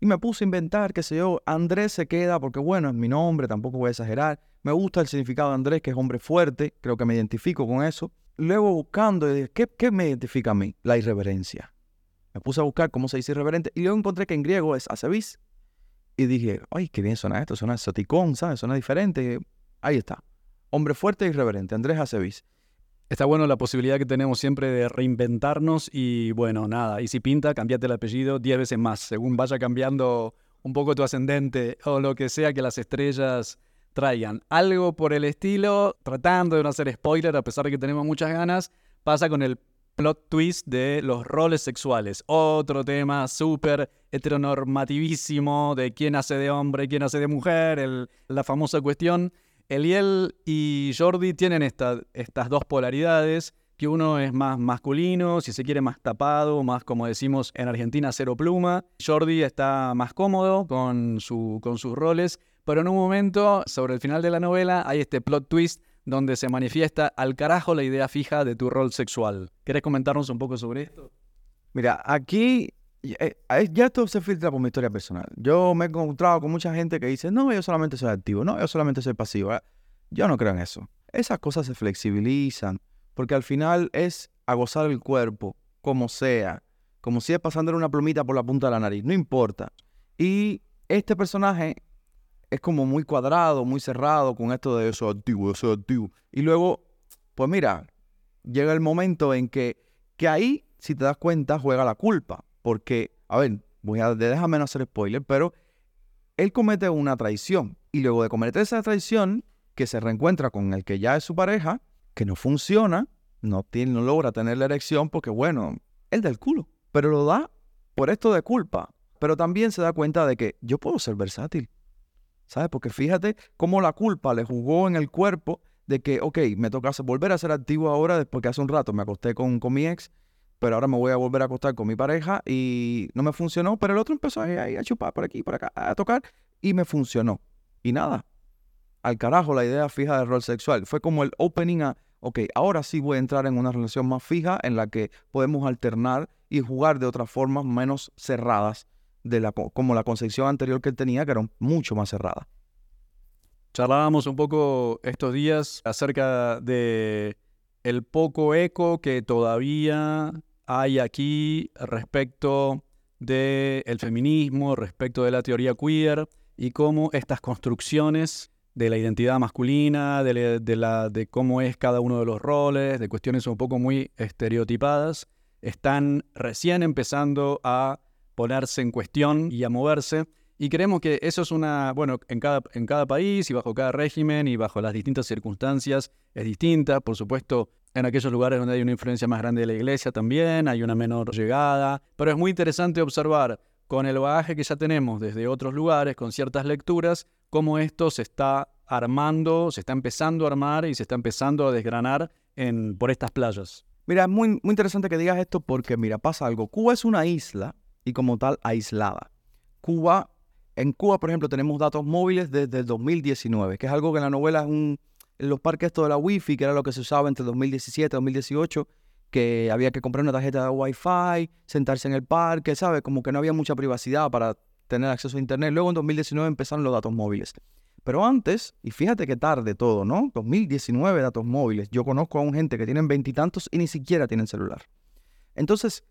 Y me puse a inventar, qué sé yo, Andrés se queda porque, bueno, es mi nombre, tampoco voy a exagerar. Me gusta el significado de Andrés, que es hombre fuerte, creo que me identifico con eso. Luego buscando, ¿qué, ¿qué, me identifica a mí? La irreverencia. Me puse a buscar cómo se dice irreverente y luego encontré que en griego es acevis. Y dije, ay, qué bien suena esto, suena exoticón, ¿sabes? Suena diferente. Ahí está. Hombre fuerte e irreverente, Andrés Acevis. Está bueno la posibilidad que tenemos siempre de reinventarnos y bueno, nada, y si pinta, cambiate el apellido 10 veces más, según vaya cambiando un poco tu ascendente o lo que sea que las estrellas traigan. Algo por el estilo, tratando de no hacer spoiler a pesar de que tenemos muchas ganas, pasa con el plot twist de los roles sexuales. Otro tema súper heteronormativísimo de quién hace de hombre, quién hace de mujer, la famosa cuestión Eliel y Jordi tienen estas dos polaridades, que uno es más masculino, si se quiere más tapado, más como decimos en Argentina, cero pluma. Jordi está más cómodo con, con sus roles, pero en un momento, sobre el final de la novela, hay este plot twist donde se manifiesta al carajo la idea fija de tu rol sexual. ¿Querés comentarnos un poco sobre esto? Mira, aquí ya esto se filtra por mi historia personal. Yo me he encontrado con mucha gente que dice, no, yo solamente soy activo, no, yo solamente soy pasivo. Yo no creo en eso. Esas cosas se flexibilizan, porque al final es a gozar el cuerpo, como sea, como si es pasándole una plumita por la punta de la nariz, no importa. Y este personaje es como muy cuadrado, muy cerrado con esto de eso activo, eso activo. Y luego, pues mira, llega el momento en que, que ahí, si te das cuenta, juega la culpa porque, a ver, voy a, déjame no hacer spoiler, pero él comete una traición. Y luego de cometer esa traición, que se reencuentra con el que ya es su pareja, que no funciona, no, tiene, no logra tener la erección porque, bueno, él del culo. Pero lo da por esto de culpa. Pero también se da cuenta de que yo puedo ser versátil. ¿Sabes? Porque fíjate cómo la culpa le jugó en el cuerpo de que, ok, me toca volver a ser activo ahora después que hace un rato me acosté con, con mi ex pero ahora me voy a volver a acostar con mi pareja y no me funcionó, pero el otro empezó ahí, a chupar por aquí, por acá, a tocar y me funcionó. Y nada, al carajo la idea fija del rol sexual. Fue como el opening a, ok, ahora sí voy a entrar en una relación más fija en la que podemos alternar y jugar de otras formas menos cerradas, de la, como la concepción anterior que él tenía, que era mucho más cerrada. Charlábamos un poco estos días acerca de el poco eco que todavía hay aquí respecto del feminismo, respecto de la teoría queer y cómo estas construcciones de la identidad masculina, de, de cómo es cada uno de los roles, de cuestiones un poco muy estereotipadas, están recién empezando a ponerse en cuestión y a moverse. Y creemos que eso es una, bueno, en cada, en cada país y bajo cada régimen y bajo las distintas circunstancias es distinta. Por supuesto, en aquellos lugares donde hay una influencia más grande de la iglesia también, hay una menor llegada. Pero es muy interesante observar con el bagaje que ya tenemos desde otros lugares, con ciertas lecturas, cómo esto se está armando, se está empezando a armar y se está empezando a desgranar por estas playas. Mira, es muy, muy interesante que digas esto porque, mira, pasa algo. Cuba es una isla y como tal aislada. Cuba en Cuba, por ejemplo, tenemos datos móviles desde el 2019, que es algo que en la novela es un, los parques esto de la Wi-Fi, que era lo que se usaba entre 2017 y 2018, que había que comprar una tarjeta de Wi-Fi, sentarse en el parque, ¿sabes? Como que no había mucha privacidad para tener acceso a Internet. Luego en 2019 empezaron los datos móviles. Pero antes, y fíjate qué tarde todo, ¿no? 2019 datos móviles. Yo conozco a un gente que tienen veintitantos y ni siquiera tienen celular. Entonces,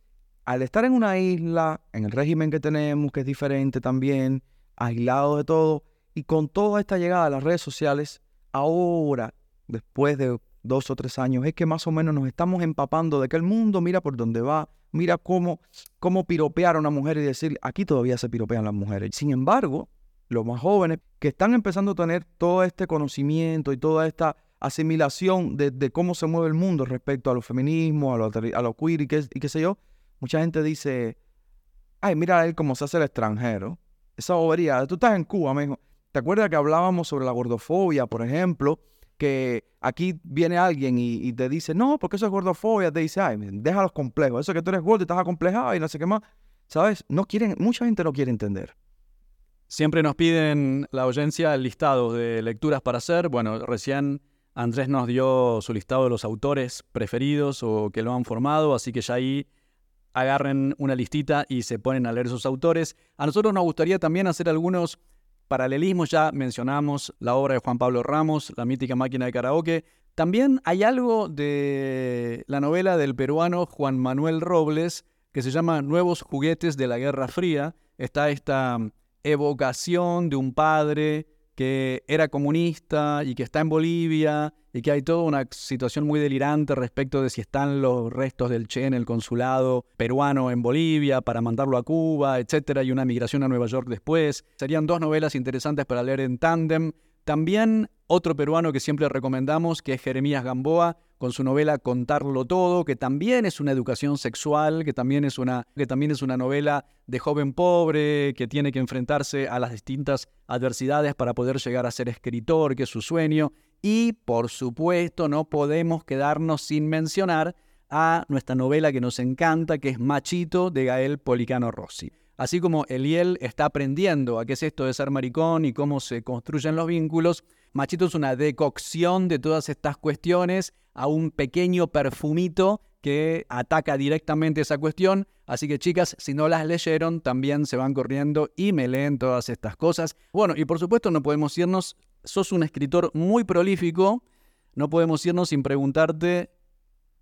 al estar en una isla, en el régimen que tenemos, que es diferente también, aislado de todo. Y con toda esta llegada a las redes sociales, ahora, después de dos o tres años, es que más o menos nos estamos empapando de que el mundo mira por dónde va, mira cómo, cómo piropear a una mujer y decir, aquí todavía se piropean las mujeres. Sin embargo, los más jóvenes que están empezando a tener todo este conocimiento y toda esta asimilación de, cómo se mueve el mundo respecto a los feminismos, a los a lo queer y qué, sé yo, mucha gente dice, ay, mira a él cómo se hace el extranjero esa bobería. Tú estás en Cuba, me. ¿Te acuerdas que hablábamos sobre la gordofobia, por ejemplo? Que aquí viene alguien y, te dice, no, porque eso es gordofobia. Te dice, ay, deja los complejos. Eso que tú eres gordo y estás acomplejado y no sé qué más. ¿Sabes? No quieren, mucha gente no quiere entender. Siempre nos piden la audiencia el listado de lecturas para hacer. Bueno, recién Andrés nos dio su listado de los autores preferidos o que lo han formado, así que ya ahí agarren una listita y se ponen a leer sus autores. A nosotros nos gustaría también hacer algunos paralelismos, ya mencionamos la obra de Juan Pablo Ramos, La mítica máquina de karaoke. También hay algo de la novela del peruano Juan Manuel Robles que se llama Nuevos juguetes de la Guerra Fría. Está esta evocación de un padre que era comunista y que está en Bolivia y que hay toda una situación muy delirante respecto de si están los restos del Che en el consulado peruano en Bolivia para mandarlo a Cuba, etcétera, y una migración a Nueva York después. Serían dos novelas interesantes para leer en tándem. También otro peruano que siempre recomendamos, que es Jeremías Gamboa, con su novela Contarlo Todo, que también es una educación sexual, que también es una, que también es una novela de joven pobre, que tiene que enfrentarse a las distintas adversidades para poder llegar a ser escritor, que es su sueño. Y, por supuesto, no podemos quedarnos sin mencionar a nuestra novela que nos encanta, que es Machito, de Gael Policano Rossi. Así como Eliel está aprendiendo a qué es esto de ser maricón y cómo se construyen los vínculos, Machito es una decocción de todas estas cuestiones a un pequeño perfumito que ataca directamente esa cuestión. Así que chicas, si no las leyeron, también se van corriendo y me leen todas estas cosas. Bueno, y por supuesto no podemos irnos, sos un escritor muy prolífico, no podemos irnos sin preguntarte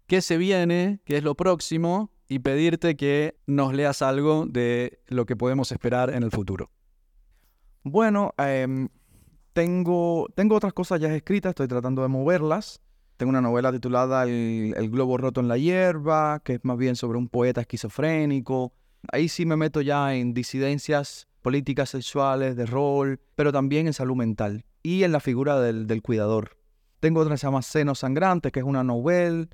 qué se viene, qué es lo próximo y pedirte que nos leas algo de lo que podemos esperar en el futuro. Bueno, em, tengo, tengo otras cosas ya escritas, estoy tratando de moverlas. Tengo una novela titulada el, el, globo roto en la hierba, que es más bien sobre un poeta esquizofrénico. Ahí sí me meto ya en disidencias políticas sexuales, de rol, pero también en salud mental y en la figura del, cuidador. Tengo otra que se llama Seno Sangrante, que es una novela,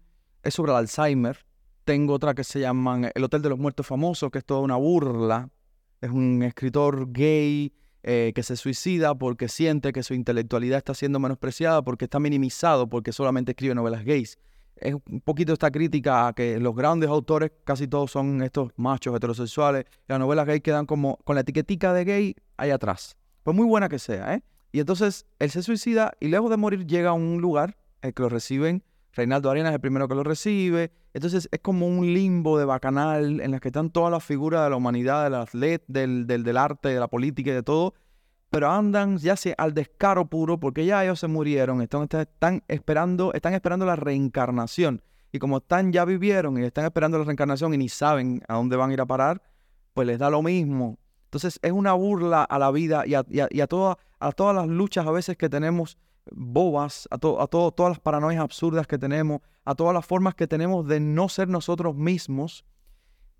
es sobre el Alzheimer. Tengo otra que se llama El Hotel de los Muertos Famosos, que es toda una burla. Es un escritor gay eh, que se suicida porque siente que su intelectualidad está siendo menospreciada, porque está minimizado, porque solamente escribe novelas gays. Es un poquito esta crítica a que los grandes autores, casi todos son estos machos heterosexuales, las novelas gay quedan como con la etiquetica de gay ahí atrás. Pues muy buena que sea, ¿eh? Y entonces él se suicida y luego de morir llega a un lugar el que lo reciben. Reinaldo Arenas es el primero que lo recibe. Entonces es como un limbo de bacanal en el que están todas las figuras de la humanidad, del atlet, del, del, del arte, de la política y de todo, pero andan ya sea al descaro puro porque ya ellos se murieron, están, están, esperando, están esperando la reencarnación. Y como están, ya vivieron y están esperando la reencarnación y ni saben a dónde van a ir a parar, pues les da lo mismo. Entonces es una burla a la vida y a, a, toda, a todas las luchas a veces que tenemos bobas, a, a todas las paranoias absurdas que tenemos, a todas las formas que tenemos de no ser nosotros mismos.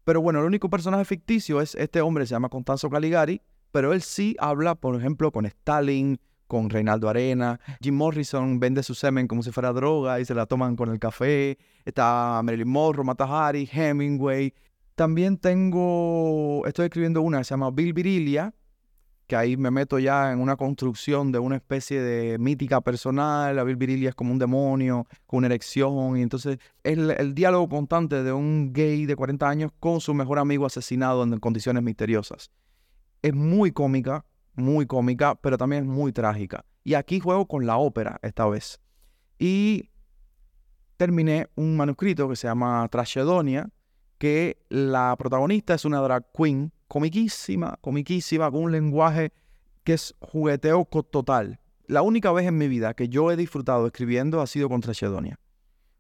Pero bueno, el único personaje ficticio es este hombre, se llama Constanzo Caligari, pero él sí habla, por ejemplo, con Stalin, con Reinaldo Arena. Jim Morrison vende su semen como si fuera droga y se la toman con el café. Está Marilyn Monroe, Mata Hari, Hemingway. También tengo, estoy escribiendo una que se llama Bill Virilia, que ahí me meto ya en una construcción de una especie de mítica personal. La Bill Virilia es como un demonio con una erección. Y entonces es el, el, diálogo constante de un gay de 40 años con su mejor amigo asesinado en condiciones misteriosas. Es muy cómica, muy cómica, pero también es muy trágica. Y aquí juego con la ópera esta vez. Y terminé un manuscrito que se llama Tragedonia, que la protagonista es una drag queen comiquísima, comiquísima, con un lenguaje que es jugueteo total. La única vez en mi vida que yo he disfrutado escribiendo ha sido con Tragedonia.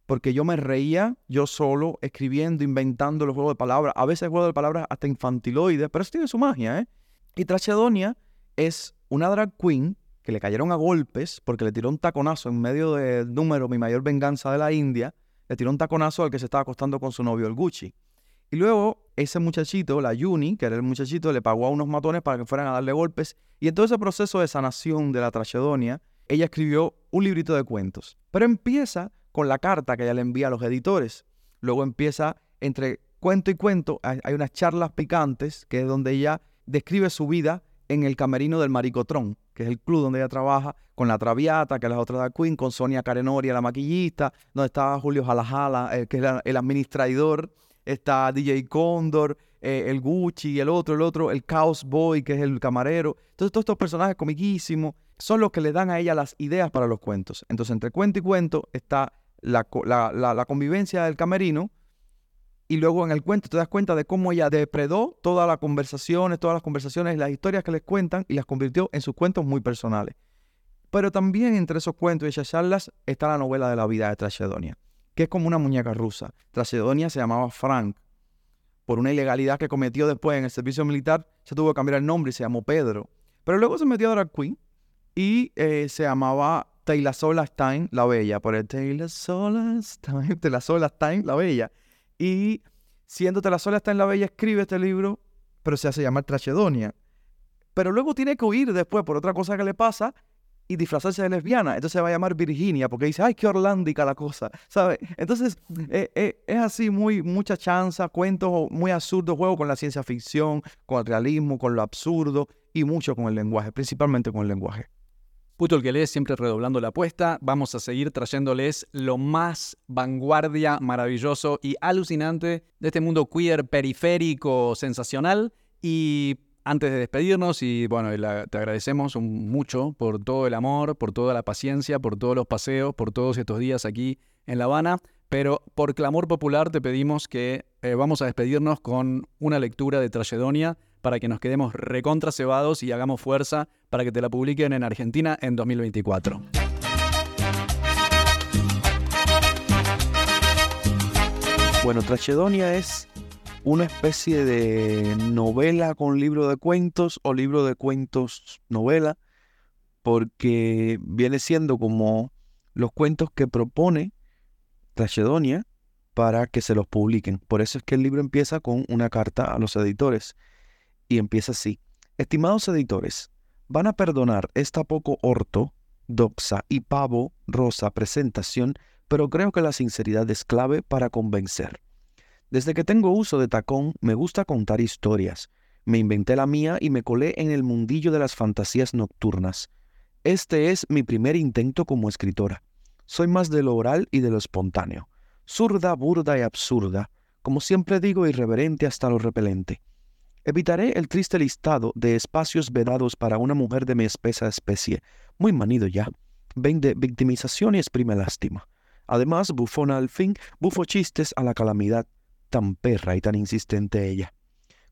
Porque yo me reía yo solo, escribiendo, inventando los juegos de palabras. A veces juegos de palabras hasta infantiloides, pero eso tiene su magia, ¿eh? Y Tragedonia es una drag queen que le cayeron a golpes porque le tiró un taconazo en medio del número Mi Mayor Venganza de la India, le tiró un taconazo al que se estaba acostando con su novio, el Gucci. Y luego ese muchachito, la Yuni, que era el muchachito, le pagó a unos matones para que fueran a darle golpes. Y en todo ese proceso de sanación de la tragedonia, ella escribió un librito de cuentos. Pero empieza con la carta que ella le envía a los editores. Luego empieza entre cuento y cuento, hay unas charlas picantes, que es donde ella describe su vida en el camerino del Maricotrón, que es el club donde ella trabaja, con la Traviata, que es la otra drag queen, con Sonia Carenoria, la maquillista, donde estaba Julio Jalajala, eh, que es el administrador, está DJ Condor, eh, el Gucci, el otro, el otro, el Chaos Boy, que es el camarero. Entonces, todos estos personajes comiquísimos son los que le dan a ella las ideas para los cuentos. Entonces, entre cuento y cuento está la, convivencia del camerino, y luego en el cuento te das cuenta de cómo ella depredó todas las conversaciones, todas las conversaciones, las historias que les cuentan y las convirtió en sus cuentos muy personales. Pero también entre esos cuentos y esas charlas está la novela de la vida de Tragedonia, es como una muñeca rusa. Tragedonia se llamaba Frank. Por una ilegalidad que cometió después en el servicio militar, se tuvo que cambiar el nombre y se llamó Pedro. Pero luego se metió a Drag Queen y eh, se llamaba Taylor Stein la Bella, por el Taylor Stein, Taylor Stein la Bella. Y siéndote la sola está en la bella, escribe este libro, pero se hace llamar Trachedonia. Pero luego tiene que huir después por otra cosa que le pasa y disfrazarse de lesbiana. Entonces se va a llamar Virginia porque dice, ay, qué orlándica la cosa, ¿sabes? Entonces eh, eh, es así, muy, mucha chanza, cuentos muy absurdos, juego con la ciencia ficción, con el realismo, con lo absurdo y mucho con el lenguaje, principalmente con el lenguaje. Puto el que lee siempre redoblando la apuesta. Vamos a seguir trayéndoles lo más vanguardia, maravilloso y alucinante de este mundo queer periférico, sensacional. Y antes de despedirnos, y bueno, te agradecemos mucho por todo el amor, por toda la paciencia, por todos los paseos, por todos estos días aquí en La Habana. Pero por clamor popular te pedimos que eh, vamos a despedirnos con una lectura de Tragedonia para que nos quedemos recontra cebados y hagamos fuerza para que te la publiquen en Argentina en 2024. Bueno, Trachedonia es una especie de novela con libro de cuentos o libro de cuentos novela, porque viene siendo como los cuentos que propone Trachedonia para que se los publiquen. Por eso es que el libro empieza con una carta a los editores y empieza así. Estimados editores, van a perdonar esta poco orto, doxa y pavo rosa presentación, pero creo que la sinceridad es clave para convencer. Desde que tengo uso de tacón, me gusta contar historias. Me inventé la mía y me colé en el mundillo de las fantasías nocturnas. Este es mi primer intento como escritora. Soy más de lo oral y de lo espontáneo. Zurda, burda y absurda, como siempre digo, irreverente hasta lo repelente. Evitaré el triste listado de espacios vedados para una mujer de mi espesa especie, muy manido ya. Vende victimización y exprime lástima. Además, bufona al fin, bufo chistes a la calamidad, tan perra y tan insistente ella.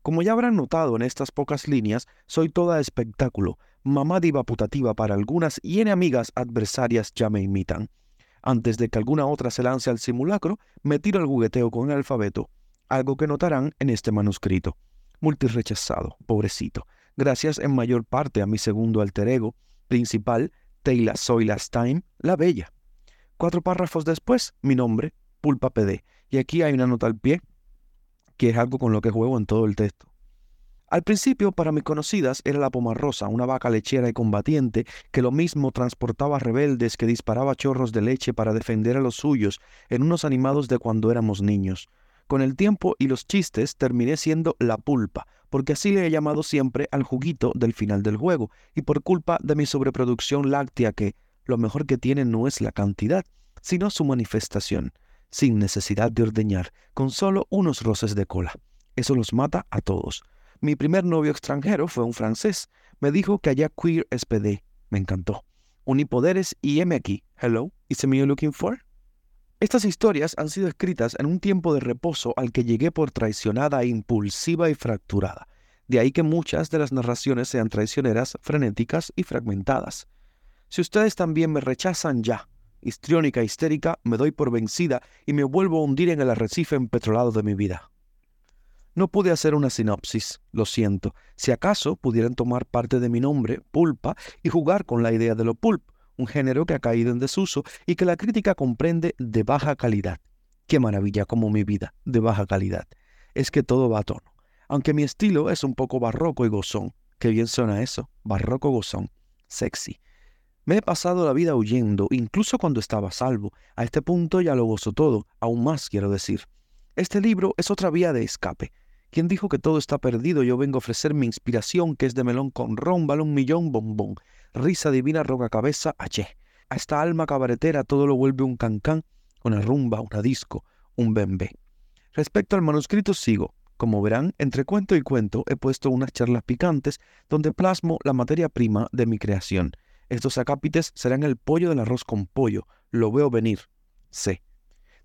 Como ya habrán notado en estas pocas líneas, soy toda espectáculo, mamá diva putativa para algunas y enemigas adversarias ya me imitan. Antes de que alguna otra se lance al simulacro, me tiro el jugueteo con el alfabeto, algo que notarán en este manuscrito multirechazado, pobrecito. Gracias en mayor parte a mi segundo alter ego principal, Taylor Last Time, la Bella. Cuatro párrafos después, mi nombre, Pulpa PD. Y aquí hay una nota al pie, que es algo con lo que juego en todo el texto. Al principio, para mis conocidas, era la Pomarrosa, una vaca lechera y combatiente que lo mismo transportaba rebeldes que disparaba chorros de leche para defender a los suyos en unos animados de cuando éramos niños. Con el tiempo y los chistes terminé siendo la pulpa, porque así le he llamado siempre al juguito del final del juego, y por culpa de mi sobreproducción láctea que lo mejor que tiene no es la cantidad, sino su manifestación, sin necesidad de ordeñar, con solo unos roces de cola. Eso los mata a todos. Mi primer novio extranjero fue un francés. Me dijo que allá queer es. Me encantó. Unipoderes y M aquí. Hello, is me you looking for? Estas historias han sido escritas en un tiempo de reposo al que llegué por traicionada, impulsiva y fracturada. De ahí que muchas de las narraciones sean traicioneras, frenéticas y fragmentadas. Si ustedes también me rechazan ya, histriónica, histérica, me doy por vencida y me vuelvo a hundir en el arrecife empetrolado de mi vida. No pude hacer una sinopsis, lo siento. Si acaso pudieran tomar parte de mi nombre, pulpa, y jugar con la idea de lo pulp, un género que ha caído en desuso y que la crítica comprende de baja calidad. Qué maravilla como mi vida, de baja calidad. Es que todo va a tono. Aunque mi estilo es un poco barroco y gozón. Qué bien suena eso, barroco gozón, sexy. Me he pasado la vida huyendo, incluso cuando estaba salvo. A este punto ya lo gozo todo, aún más quiero decir. Este libro es otra vía de escape. ¿Quién dijo que todo está perdido? Yo vengo a ofrecer mi inspiración, que es de melón con ron, balón millón, bombón. Risa divina, roca cabeza, aché. A esta alma cabaretera todo lo vuelve un cancán, una rumba, una disco, un bembe. Respecto al manuscrito sigo. Como verán, entre cuento y cuento he puesto unas charlas picantes donde plasmo la materia prima de mi creación. Estos acápites serán el pollo del arroz con pollo. Lo veo venir. Sé.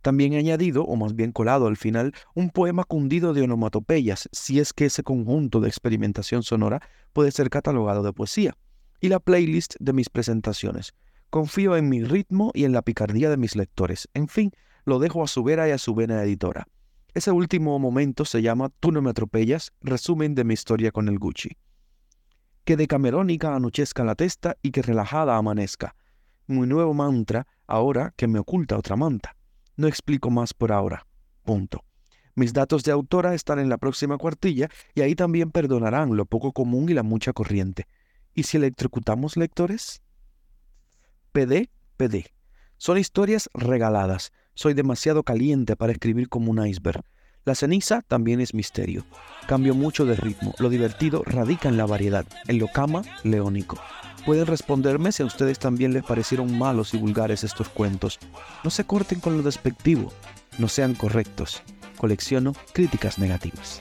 También he añadido, o más bien colado al final, un poema cundido de onomatopeyas, si es que ese conjunto de experimentación sonora puede ser catalogado de poesía, y la playlist de mis presentaciones. Confío en mi ritmo y en la picardía de mis lectores. En fin, lo dejo a su vera y a su vena editora. Ese último momento se llama Tú no me atropellas, resumen de mi historia con el Gucci. Que de camerónica anochezca la testa y que relajada amanezca. Mi nuevo mantra, ahora que me oculta otra manta. No explico más por ahora. Punto. Mis datos de autora están en la próxima cuartilla y ahí también perdonarán lo poco común y la mucha corriente. ¿Y si electrocutamos lectores? PD, PD. Son historias regaladas. Soy demasiado caliente para escribir como un iceberg. La ceniza también es misterio. Cambio mucho de ritmo. Lo divertido radica en la variedad. En lo cama, leónico. Pueden responderme si a ustedes también les parecieron malos y vulgares estos cuentos. No se corten con lo despectivo, no sean correctos. Colecciono críticas negativas.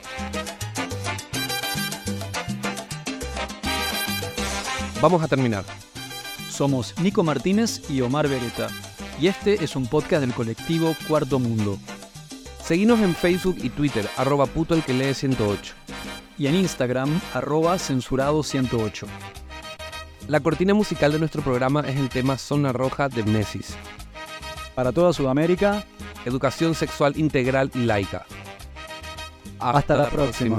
Vamos a terminar. Somos Nico Martínez y Omar Beretta, y este es un podcast del colectivo Cuarto Mundo. Seguinos en Facebook y Twitter, arroba puto el que lee 108. Y en Instagram, arroba censurado 108. La cortina musical de nuestro programa es el tema Zona Roja de Mnesis. Para toda Sudamérica, educación sexual integral y laica. Hasta, la, próxima.